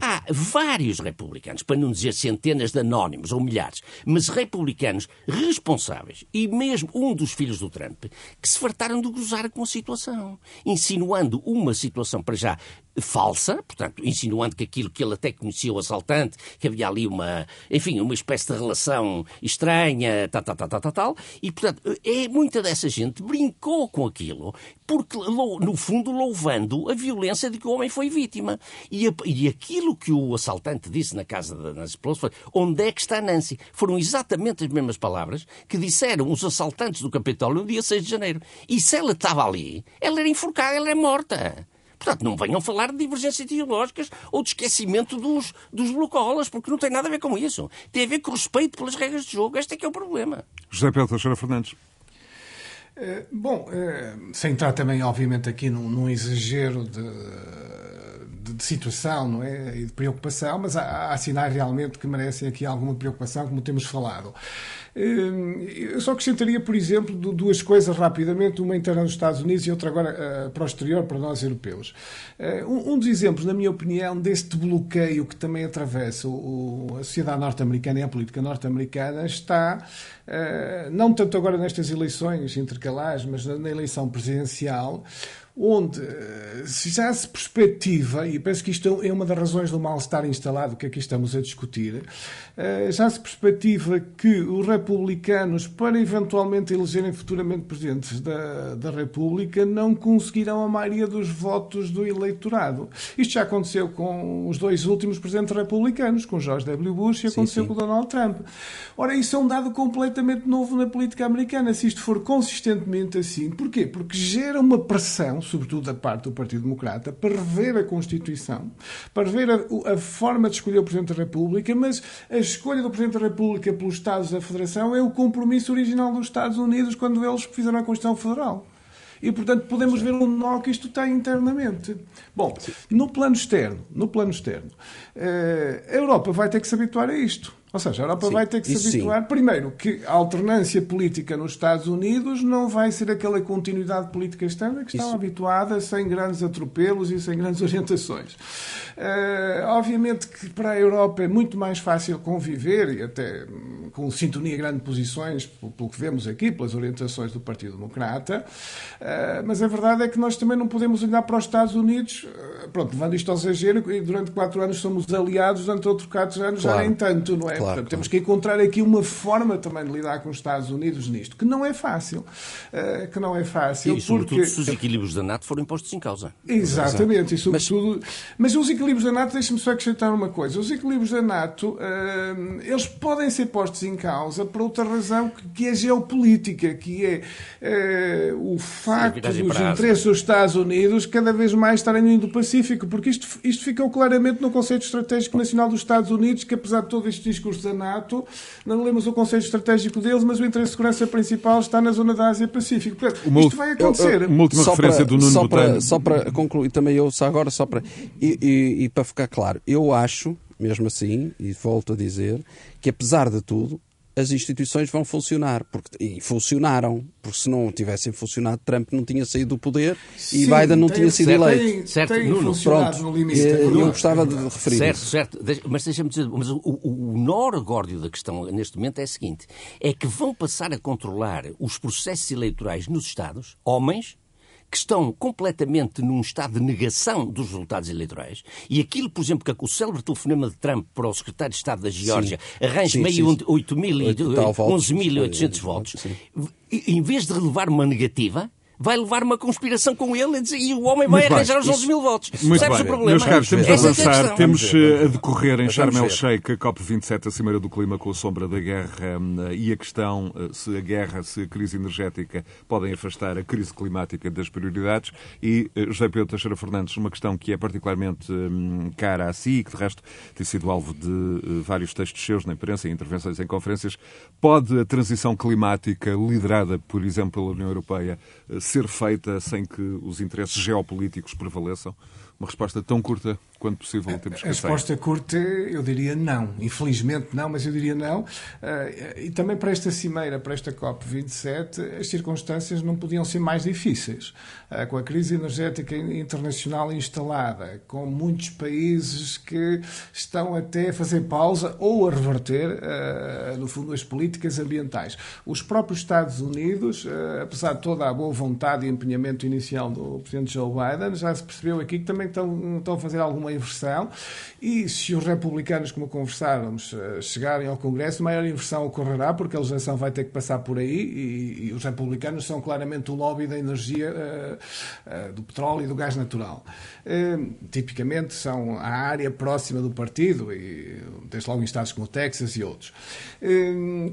Speaker 3: Há vários republicanos, para não dizer centenas de anónimos ou milhares, mas republicanos responsáveis, e mesmo um dos filhos do Trump, que se fartaram de gozar com a situação, insinuando uma situação para já falsa, portanto, insinuando que aquilo que ele até conhecia o assaltante, que havia ali uma, enfim, uma espécie de relação estranha, tal, tal, tal, tal, tal, tal, e, portanto, é, muita dessa gente brincou com aquilo, porque, no fundo, louvando a violência de que o homem foi vítima. E, a- e aquilo que o assaltante disse na casa da Nancy Pelosi foi onde é que está Nancy? Foram exatamente as mesmas palavras que disseram os assaltantes do Capitólio no dia 6 de janeiro. E se ela estava ali, ela era enforcada, ela é morta. Portanto, não venham falar de divergências ideológicas ou de esquecimento dos, dos blue-collars, porque não tem nada a ver com isso. Tem a ver com respeito pelas regras de jogo. Este é que é o problema.
Speaker 2: José Pedro Teixeira Fernandes.
Speaker 1: Eh, Bom, eh, sem entrar também, obviamente, aqui num, num exagero de, de- de situação não é? e de preocupação, mas há, há sinais realmente que merecem aqui alguma preocupação, como temos falado. Eh, Eu só acrescentaria, por exemplo, du- duas coisas rapidamente, uma interna nos Estados Unidos e outra agora eh, para o exterior, para nós europeus. Eh, Um dos exemplos, na minha opinião, deste bloqueio que também atravessa a sociedade norte-americana e a política norte-americana está, eh, não tanto agora nestas eleições intercalares, mas na eleição presidencial, onde eh, se já se perspectiva, e penso que isto é uma das razões do mal-estar instalado que aqui estamos a discutir, eh, já se perspectiva que os republicanos, para eventualmente elegerem futuramente presidentes da, da República, não conseguirão a maioria dos votos do eleitorado. Isto já aconteceu com os dois últimos presidentes republicanos, com George W. Bush e aconteceu
Speaker 4: sim.
Speaker 1: com Donald Trump. Ora, isso é um dado completamente novo na política americana, se isto for consistentemente assim. Porquê? Porque gera uma pressão, sobretudo da parte do Partido Democrata, para rever a Constituição, para rever a, a forma de escolher o Presidente da República, mas a escolha do Presidente da República pelos Estados da Federação é o compromisso original dos Estados Unidos quando eles fizeram a Constituição Federal. E, portanto, podemos ver o nó que isto tem internamente. Bom, no plano externo, no plano externo, eh, a Europa vai ter que se habituar a isto. Ou seja, a Europa
Speaker 4: Sim,
Speaker 1: vai ter que se
Speaker 4: sim.
Speaker 1: habituar, primeiro, que a alternância política nos Estados Unidos não vai ser aquela continuidade política externa que estão habituadas, sem grandes atropelos e sem grandes *laughs* orientações. Eh, obviamente que para a Europa é muito mais fácil conviver, e até hum, com sintonia grande de posições, pelo que vemos aqui, pelas orientações do Partido Democrata, eh, mas a verdade é que nós também não podemos olhar para os Estados Unidos, eh, pronto, levando isto ao exagero, e durante quatro anos somos aliados, durante outros quatro anos já
Speaker 4: Claro.
Speaker 1: nem tanto, não é? Claro, Portanto, claro. Temos que encontrar aqui uma forma também de lidar com os Estados Unidos nisto, que não é fácil. Uh, que não é fácil.
Speaker 3: E, sobretudo, porque... se os equilíbrios da NATO forem postos em causa.
Speaker 1: Exatamente, e sobretudo. Mas, mas os equilíbrios da NATO, deixe-me só acrescentar uma coisa: os equilíbrios da NATO, uh, eles podem ser postos em causa por outra razão que, que é geopolítica, que é uh, o facto dos interesses dos Estados Unidos cada vez mais estarem no Indo-Pacífico, porque isto, isto ficou claramente no conceito estratégico nacional dos Estados Unidos, que apesar de todo este discurso da NATO, não lemos o conceito estratégico deles, mas o interesse de segurança principal está na zona da Ásia-Pacífico. Portanto, isto vai acontecer.
Speaker 2: Uma última só referência
Speaker 4: para,
Speaker 2: do Nuno
Speaker 4: só para, só para concluir, também eu só agora, só para. E, e, e para ficar claro, eu acho, mesmo assim, e volto a dizer, que apesar de tudo, as instituições vão funcionar. Porque, e funcionaram. Porque se não tivessem funcionado, Trump não tinha saído do poder Sim, e Biden não tinha sido eleito.
Speaker 1: Tem, certo, tem Nuno, pronto, no limite.
Speaker 4: Eh, eu, gostava de referir
Speaker 3: Certo,
Speaker 4: isso.
Speaker 3: certo. Mas deixa-me dizer, mas o, o, o nó górdio da questão neste momento é o seguinte: é que vão passar a controlar os processos eleitorais nos Estados homens que estão completamente num estado de negação dos resultados eleitorais. E aquilo, por exemplo, que o célebre telefonema de Trump para o secretário de Estado da Geórgia arranja meio 11.800 votos, em vez de relevar uma negativa, vai levar uma conspiração com ele e o homem vai Muito arranjar bem. os 11 mil votos.
Speaker 2: Muito Sabes bem. o problema? Meus caros, temos a avançar. Temos eh, a decorrer em Sharm el-Sheikh a COP27, a Cimeira do Clima com a sombra da guerra eh, e a questão eh, se a guerra, se a crise energética podem afastar a crise climática das prioridades. E José Pedro Teixeira Fernandes, uma questão que é particularmente cara a si e que, de resto, tem sido alvo de vários textos seus na imprensa e intervenções em conferências. Pode a transição climática liderada, por exemplo, pela União Europeia ser feita sem que os interesses geopolíticos prevaleçam? Uma resposta tão curta quanto possível temos que
Speaker 1: A resposta curta, eu diria não. Infelizmente não, mas eu diria não. Eh, e também para esta cimeira, para esta COP27, as circunstâncias não podiam ser mais difíceis. Eh, com a crise energética internacional instalada, com muitos países que estão até a fazer pausa ou a reverter, eh, no fundo, as políticas ambientais. Os próprios Estados Unidos, apesar de toda a boa vontade e empenhamento inicial do Presidente Joe Biden, já se percebeu aqui que também estão, estão a fazer alguma inversão e se os republicanos, como conversávamos, eh, chegarem ao Congresso, maior inversão ocorrerá porque a legislação vai ter que passar por aí e, e os republicanos são claramente o lobby da energia, uh, uh, do petróleo e do gás natural. Tipicamente são a área próxima do partido, e desde logo em estados como o Texas e outros.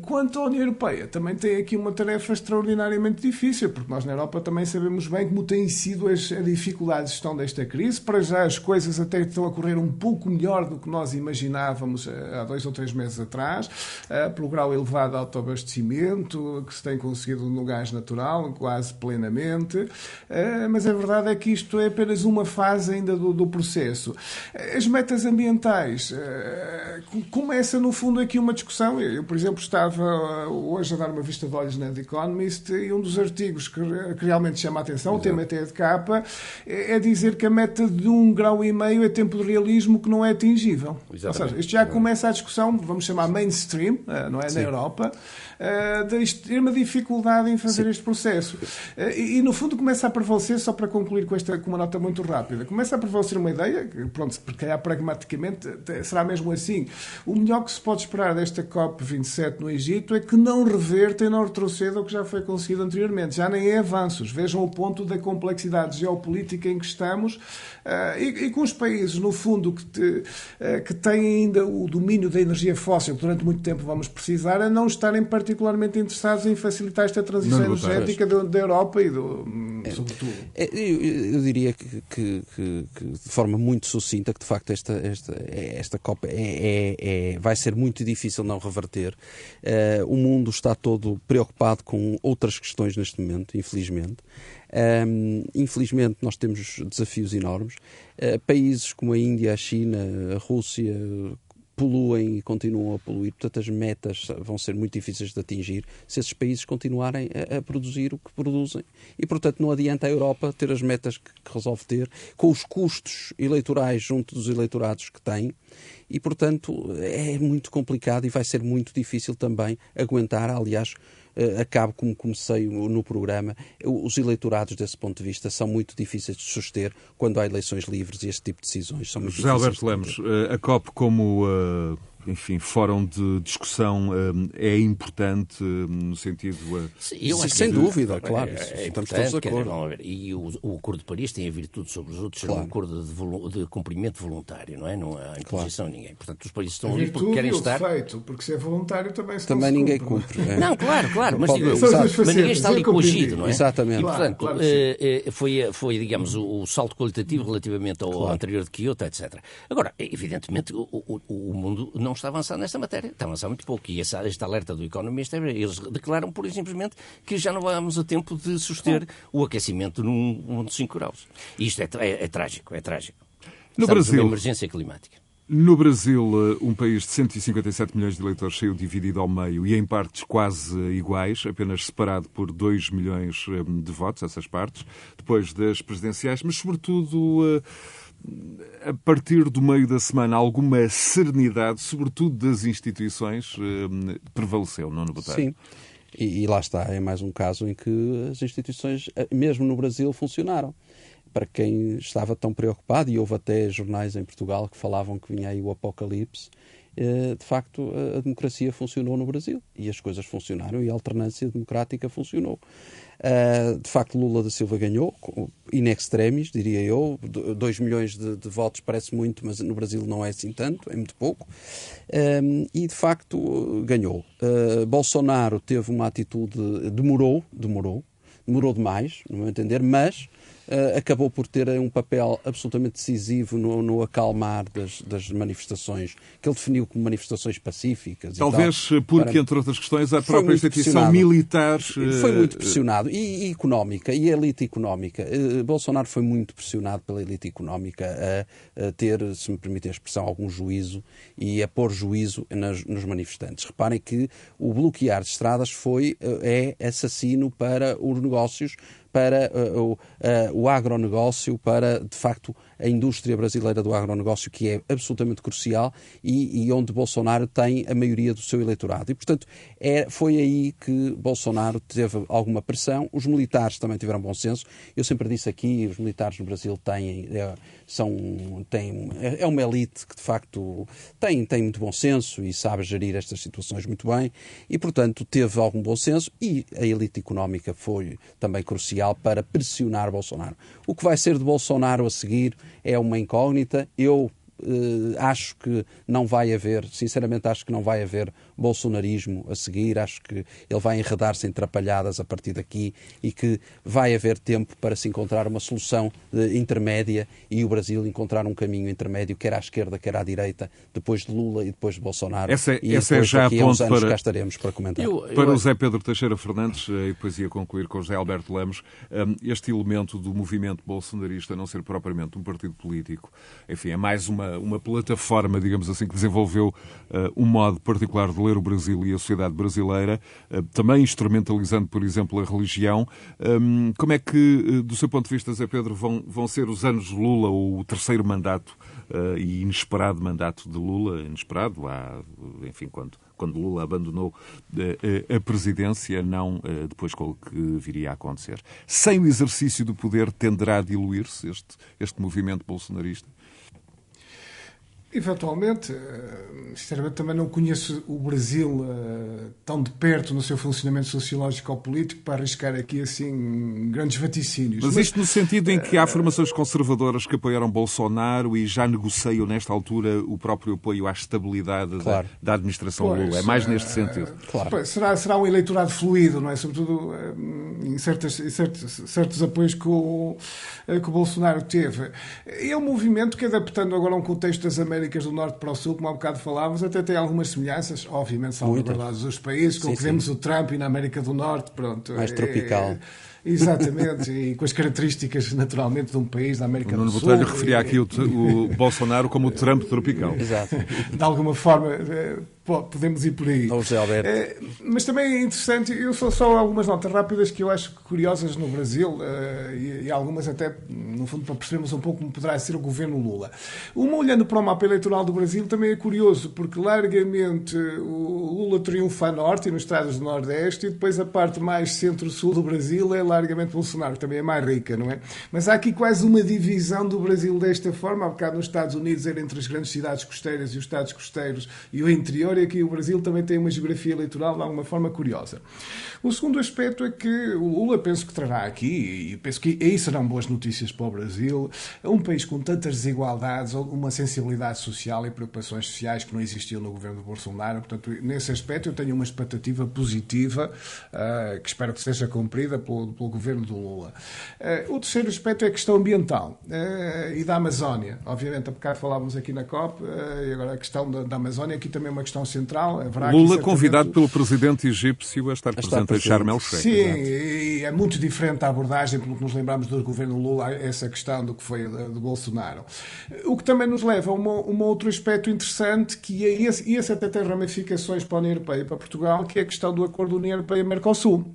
Speaker 1: quanto à União Europeia, também tem aqui uma tarefa extraordinariamente difícil, porque nós na Europa também sabemos bem como têm sido as, a dificuldade de gestão desta crise. Para já as coisas até estão a correr um pouco melhor do que nós imaginávamos eh, há dois ou três meses atrás, eh, pelo grau elevado de autoabastecimento que se tem conseguido no gás natural, quase plenamente. Eh, mas a verdade é que isto é apenas uma fase ainda do, do processo. As metas ambientais começa, no fundo, aqui uma discussão. Eu, por exemplo, estava hoje a dar uma vista de olhos na The Economist e um dos artigos que, que realmente chama a atenção, Exato. o tema até é de capa, é dizer que a meta de um grau e meio é tempo de realismo que não é atingível. Exatamente. Ou seja, isto já começa a discussão, vamos chamar mainstream, eh, não é? Sim. Na Europa, eh, da extrema dificuldade em fazer Sim. este processo. Eh, e, no fundo, começa a prevalecer, só para concluir com, esta, com uma nota muito rápida, começa a prevalecer uma ideia, que, pronto, porque calhar pragmaticamente será mesmo assim. O melhor que se pode esperar desta COP27 no Egito é que não reverta e não retroceda o que já foi conseguido anteriormente. Já nem é avanços. Vejam o ponto da complexidade geopolítica em que estamos e, e com os países, no fundo, que, te, que têm ainda o domínio da energia fóssil, que durante muito tempo vamos precisar, a não estarem particularmente interessados em facilitar esta transição não, energética da, da, Europa e do, é, sobretudo.
Speaker 4: É, eu, eu, diria que, que, que, que, de forma muito sucinta, que de facto esta, esta, esta COP é, é, é vai ser muito difícil não reverter. Uh, o mundo está todo preocupado com outras questões neste momento, infelizmente. Um, infelizmente, nós temos desafios enormes. Uh, países como a Índia, a China, a Rússia poluem e continuam a poluir. Portanto, as metas vão ser muito difíceis de atingir se esses países continuarem a, a produzir o que produzem. E, portanto, não adianta a Europa ter as metas que, que resolve ter, com os custos eleitorais junto dos eleitorados que tem. E, portanto, é muito complicado e vai ser muito difícil também aguentar. Aliás, uh, acabo como comecei no programa, os eleitorados desse ponto de vista são muito difíceis de suster quando há eleições livres e este tipo de decisões são muito
Speaker 2: José Alberto Lemos, uh, a COP como uh, enfim, fórum de discussão é importante no sentido.
Speaker 4: Sim, eu acho sem dúvida, claro.
Speaker 3: É, estamos todos de acordo. E o, o, Acordo de Paris tem a virtude sobre os outros, claro. é um acordo de, de, cumprimento voluntário, não é? Não há imposição claro. a ninguém. Portanto, os países estão ali porque querem estar.
Speaker 1: feito, porque se é voluntário também se
Speaker 4: Também ninguém cumpre.
Speaker 3: É. Não, claro, claro, mas, digo, mas ninguém está ali coagido, não é?
Speaker 4: Exatamente.
Speaker 3: E, portanto, claro, claro eh, eh, foi, foi, digamos, o, o salto qualitativo relativamente ao claro. anterior de Kyoto, etc. Agora, evidentemente, o, o, o, mundo não está avançando nesta matéria, está avançando muito pouco. E essa, este alerta do Economist, eles declaram, pura e simplesmente, que já não vamos a tempo de suster o aquecimento num 1,5 graus. E isto é, é, é, trágico, é trágico.
Speaker 2: No Estamos Brasil.
Speaker 3: emergência climática.
Speaker 2: No Brasil, um país de 157 milhões de eleitores saiu dividido ao meio e em partes quase iguais, apenas separado por 2 milhões eh, de votos, essas partes, depois das presidenciais, mas sobretudo eh, a partir do meio da semana, alguma serenidade, sobretudo das instituições, prevaleceu, não no Botelho?
Speaker 4: Sim. E, e lá está, é mais um caso em que as instituições, mesmo no Brasil, funcionaram para quem estava tão preocupado, e houve até jornais em Portugal que falavam que vinha aí o apocalipse, eh, de facto a democracia funcionou no Brasil e as coisas funcionaram e a alternância democrática funcionou. Eh, de facto, Lula da Silva ganhou, in extremis, diria eu. 2 milhões de, de, votos parece muito, mas no Brasil não é assim tanto, é muito pouco. Eh, e de facto ganhou. Bolsonaro teve uma atitude, demorou, demorou, demorou demais, no meu entender, mas uh, acabou por ter um papel absolutamente decisivo no, no acalmar das, das, manifestações, que ele definiu como manifestações pacíficas.
Speaker 2: Talvez
Speaker 4: tal,
Speaker 2: porque, para... entre outras questões, a própria instituição militar.
Speaker 4: Foi muito eh, pressionado. E, e, económica, e a elite económica. Uh, Bolsonaro foi muito pressionado pela elite económica a, a, ter, se me permite a expressão, algum juízo e a pôr juízo nas, nos manifestantes. Reparem que o bloquear de estradas foi, é assassino para os negócios, para uh, o, uh, o agronegócio, para, de facto, a indústria brasileira do agronegócio, que é absolutamente crucial e, e onde Bolsonaro tem a maioria do seu eleitorado. E, portanto, é, foi aí que Bolsonaro teve alguma pressão. Os militares também tiveram bom senso. Eu sempre disse aqui, os militares no Brasil têm, é, são, têm, é, é uma elite que, de facto, tem, tem muito bom senso e sabe gerir estas situações muito bem e, portanto, teve algum bom senso e a elite económica foi também crucial para pressionar Bolsonaro. O que vai ser de Bolsonaro a seguir é uma incógnita. Eu Uh, acho que não vai haver, sinceramente acho que não vai haver bolsonarismo a seguir, acho que ele vai enredar-se em trapalhadas a partir daqui e que vai haver tempo para se encontrar uma solução de, intermédia e o Brasil encontrar um caminho intermédio, quer à esquerda, quer à direita, depois de Lula e depois de Bolsonaro.
Speaker 2: Essa,
Speaker 4: e
Speaker 2: essa é já a ponto
Speaker 4: anos
Speaker 2: para...
Speaker 4: cá estaremos para comentar. Eu,
Speaker 2: eu... Para o Zé Pedro Teixeira Fernandes, eh, e depois ia concluir com o José Alberto Lemos, eh, este elemento do movimento bolsonarista não ser propriamente um partido político, enfim, é mais uma uma, plataforma, digamos assim, que desenvolveu uh, um modo particular de ler o Brasil e a sociedade brasileira, uh, também instrumentalizando, por exemplo, a religião. Um, como é que, uh, do seu ponto de vista, Zé Pedro, vão, vão ser os anos de Lula, o terceiro mandato e inesperado mandato de Lula, inesperado, há, enfim, quando quando Lula abandonou a presidência, não depois com o que viria a acontecer. Sem o exercício do poder, tenderá a diluir-se este, este movimento bolsonarista?
Speaker 1: Eventualmente, eh, sinceramente também não conheço o Brasil uh, tão de perto no seu funcionamento sociológico ou político para arriscar aqui assim grandes vaticínios.
Speaker 2: Mas, Mas isto no sentido em que há formações conservadoras que apoiaram Bolsonaro e já negociam nesta altura o próprio apoio à estabilidade claro. da, da, administração pois, Lula. É mais neste sentido.
Speaker 1: Claro. será, será um eleitorado fluido, não é? Sobretudo em, certas, em certos, certos apoios que o, que o Bolsonaro teve. É um movimento que, adaptando agora a um contexto das Américas Américas do Norte para o Sul, como há bocado falávamos, até tem algumas semelhanças, obviamente são verdades os países, como vemos o Trump e na América do Norte, pronto.
Speaker 4: Mais é, tropical. É, *laughs*
Speaker 1: Exatamente, e com as características naturalmente de um país da América
Speaker 2: o
Speaker 1: do Sul.
Speaker 2: Botelho referia aqui o, o, *laughs* Bolsonaro como o Trump tropical.
Speaker 4: Exato.
Speaker 1: De alguma forma, eh, podemos ir por aí.
Speaker 4: Ou José Alberto. É,
Speaker 1: mas também é interessante, eu sou só algumas notas rápidas que eu acho curiosas no Brasil, uh, e, e, algumas até, no fundo, para percebermos um pouco como poderá ser o governo Lula. Uma olhando para o mapa eleitoral do Brasil também é curioso, porque largamente o Lula triunfa a norte e nos estados do Nordeste, e depois a parte mais centro-sul do Brasil é largamente Bolsonaro, que também é mais rica, não é? Mas há aqui quase uma divisão do Brasil desta forma. Há bocado nos Estados Unidos era entre as grandes cidades costeiras e os estados costeiros e o interior, e aqui o Brasil também tem uma geografia eleitoral de alguma forma curiosa. O segundo aspecto é que o Lula penso que trará aqui, e penso que aí serão boas notícias para o Brasil, um país com tantas desigualdades, uma sensibilidade social e preocupações sociais que não existiam no governo de Bolsonaro. Portanto, nesse aspecto eu tenho uma expectativa positiva uh, que espero que seja cumprida pelo, pelo governo do Lula. Uh, o terceiro aspecto é a questão ambiental uh, e da Amazónia. Obviamente, há bocado falávamos aqui na COP, e agora a questão da, da Amazónia aqui também é uma questão central.
Speaker 2: Haverá Lula aqui, convidado pelo presidente egípcio a estar presente em Sharm el-Sheikh.
Speaker 1: Sim, e é muito diferente a abordagem, pelo que nos lembramos do governo Lula, essa questão do que foi de Bolsonaro. O que também nos leva a um outro aspecto interessante, que é esse, e esse até tem ramificações para a União Europeia e para Portugal, que é a questão do acordo União Europeia-Mercosul.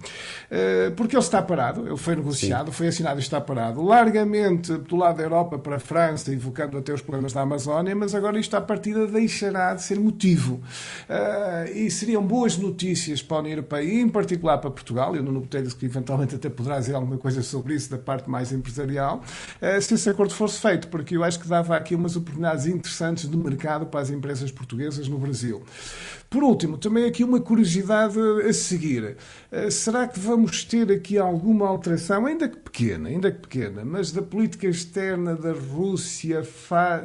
Speaker 1: Eh, porque ele está parado, ele foi negociado, Sim. foi assinado e está parado, largamente do lado da Europa para a França, invocando até os problemas da Amazónia, mas agora isto à partida deixará de ser motivo. Eh, e seriam boas notícias para a União Europeia, e em particular para Portugal, eu não Botelho que eventualmente até poderá dizer alguma coisa sobre isso da parte mais empresarial, eh, se esse acordo fosse feito, porque eu acho que dava aqui umas oportunidades interessantes de mercado para as empresas portuguesas no Brasil. Por último, também aqui uma curiosidade a seguir. Eh, será que vamos ter aqui alguma alteração, ainda que pequena, ainda que pequena, mas da política externa da Rússia,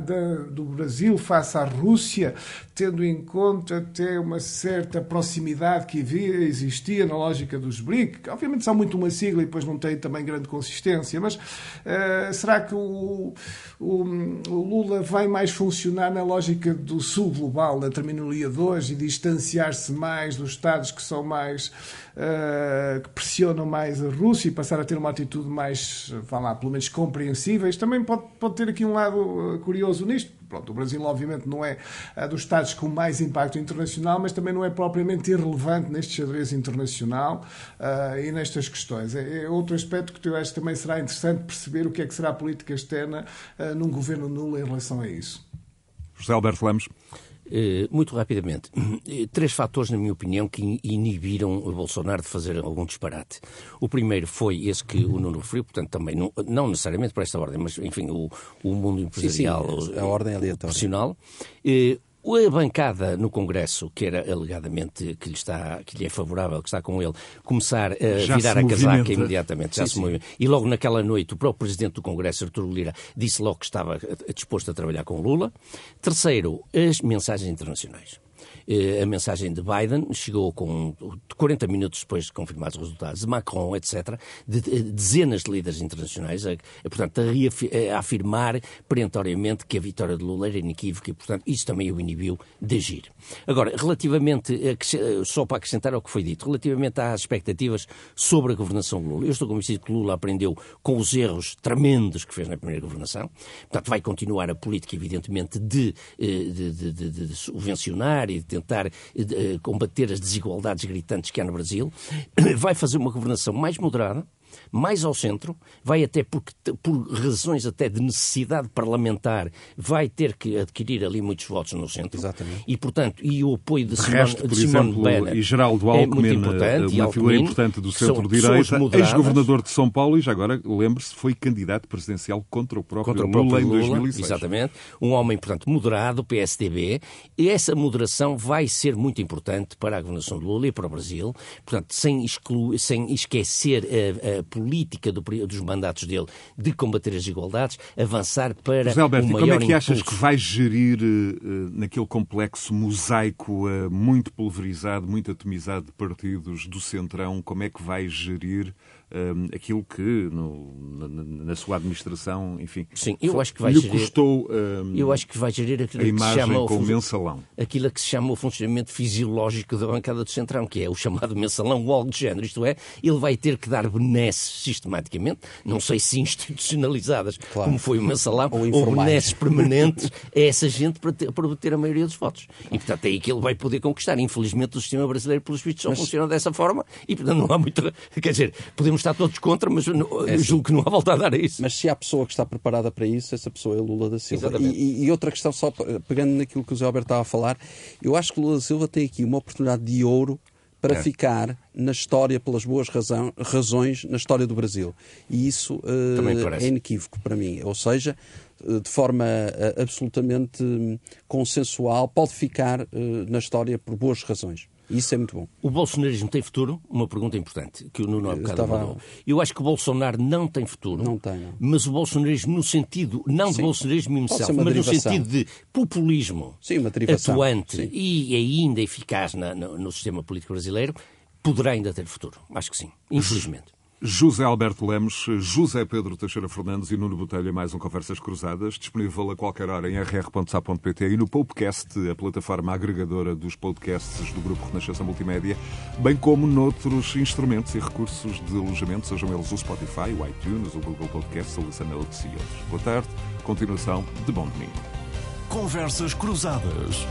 Speaker 1: da, do Brasil face à Rússia, tendo em conta até uma certa proximidade que havia, existia na lógica dos BRIC, obviamente são muito uma sigla e depois não tem também grande consistência, mas uh, será que o, o, o, Lula vai mais funcionar na lógica do sul global, da terminologia de hoje, e distanciar-se mais dos Estados que são mais uh, que pressionam mais a Rússia e passar a ter uma atitude mais, vá lá, pelo menos compreensíveis. Também pode, pode ter aqui um lado eh, curioso nisto. Pronto, o Brasil, obviamente, não é dos Estados com mais impacto internacional, mas também não é propriamente irrelevante neste xadrez internacional uh, e nestas questões. É, é, outro aspecto que eu acho que também será interessante perceber o que é que será a política externa uh, num governo nulo em relação a isso.
Speaker 2: José Alberto Lemos.
Speaker 3: Eh, muito rapidamente, eh, três fatores, na minha opinião, que inibiram o Bolsonaro de fazer algum disparate. O primeiro foi esse que o Nuno referiu, portanto, também não, não necessariamente por esta ordem, mas, enfim, o, o mundo empresarial
Speaker 4: sim, sim, a ordem aleatória.
Speaker 3: profissional. A bancada no Congresso, que era alegadamente que lhe, está, que lhe é favorável, que está com ele, começar a já virar a casaca imediatamente, já sim, se movimenta. E logo naquela noite, o próprio Presidente do Congresso, Arturo Lira, disse logo que estava disposto a trabalhar com Lula. Terceiro, as mensagens internacionais. Eh, a mensagem de Biden chegou com 40 minutos depois de confirmados os resultados, de Macron, etc., de dezenas de líderes internacionais, a, a, portanto, a, a, afirmar perentoriamente que a vitória de Lula era inequívoca e, portanto, isso também o inibiu de agir. Agora, relativamente, a, só para acrescentar ao que foi dito, relativamente às expectativas sobre a governação de Lula, eu estou convencido que Lula aprendeu com os erros tremendos que fez na primeira governação, portanto, vai continuar a política, evidentemente, de, eh, de, de, de, de subvencionar e de tentar uh, combater as desigualdades gritantes que há no Brasil, *coughs* vai fazer uma governação mais moderada, mais ao centro, vai até porque, por razões até de necessidade parlamentar, vai ter que adquirir ali muitos votos no centro.
Speaker 4: Exatamente.
Speaker 3: E, portanto, e o apoio de,
Speaker 2: Simone, resto, de Simone exemplo, Banner e Geraldo Alckmin, é importante, uma figura importante do centro-direita, ex-governador de São Paulo e já agora, lembre-se, foi candidato presidencial contra o próprio, contra o próprio Lula, Lula em 2006.
Speaker 3: Exatamente. Um homem, portanto, moderado, PSDB, e essa moderação vai ser muito importante para a governação de Lula e para o Brasil, portanto, sem, excluir, sem esquecer a, a política do, dos mandatos dele de combater as desigualdades, avançar para
Speaker 2: José Alberto,
Speaker 3: um
Speaker 2: maior como é que achas impulso. que vai gerir uh, naquele complexo mosaico uh, muito pulverizado, muito atomizado de partidos do Centrão, como é que vai gerir um, aquilo que no, na, na, sua administração, enfim,
Speaker 3: Sim, eu acho que vai
Speaker 2: lhe
Speaker 3: gerir,
Speaker 2: custou um,
Speaker 3: eu acho que vai gerir aquilo
Speaker 2: a
Speaker 3: que se
Speaker 2: imagem
Speaker 3: chama
Speaker 2: com o mensalão.
Speaker 3: aquilo que se chama o funcionamento fisiológico da bancada do Centrão, que é o chamado mensalão ou algo de género. Isto é, ele vai ter que dar benesses sistematicamente, não sei se institucionalizadas,
Speaker 4: Claro.
Speaker 3: como foi o mensalão,
Speaker 4: Ou
Speaker 3: ou, benesses permanentes *laughs* a essa gente para ter, para obter a maioria dos votos. E, portanto, é aí que ele vai poder conquistar. Infelizmente, o sistema brasileiro, pelos vistos, só funciona dessa forma e, portanto, não há muita... Quer dizer, podemos estar todos contra, mas não- eu julgo que não há volta a dar a isso.
Speaker 4: Mas se há pessoa que está preparada para isso, essa pessoa é Lula da Silva. E, e- outra questão, só pe- pegando naquilo que o Zé Alberto estava a falar, eu acho que Lula da Silva tem aqui uma oportunidade de ouro para
Speaker 3: É.
Speaker 4: ficar na história pelas boas razão- razões na história do Brasil. E isso
Speaker 3: parece.
Speaker 4: é inequívoco para mim. Ou seja, eh, de forma eh, absolutamente hum, consensual, pode ficar eh, na história por boas razões. Isso é muito bom.
Speaker 3: O bolsonarismo tem futuro? Uma pergunta importante que o Nuno há bocado
Speaker 4: estava-
Speaker 3: mandou. Eu acho que o Bolsonaro não tem futuro.
Speaker 4: Não tem, não.
Speaker 3: Mas o bolsonarismo no sentido, não de
Speaker 4: Sim.
Speaker 3: bolsonarismo
Speaker 4: Pode
Speaker 3: himself, mas no
Speaker 4: derivação.
Speaker 3: sentido de populismo
Speaker 4: Sim, uma derivação.
Speaker 3: atuante
Speaker 4: Sim.
Speaker 3: e ainda eficaz na- no, no sistema político brasileiro, poderá ainda ter futuro. Acho que sim, *laughs* infelizmente.
Speaker 2: José Alberto Lemos, José Pedro Teixeira Fernandes e Nuno Botelho, mais um Conversas Cruzadas, disponível a qualquer hora em rr.sa.pt e no Podcast, a plataforma agregadora dos podcasts do Grupo Renascença Multimédia, bem como noutros instrumentos e recursos de alojamento, sejam eles o Spotify, o iTunes, o Google Podcasts, o Listen Notes e outros. Boa tarde, continuação de bom domingo.
Speaker 5: Conversas Cruzadas.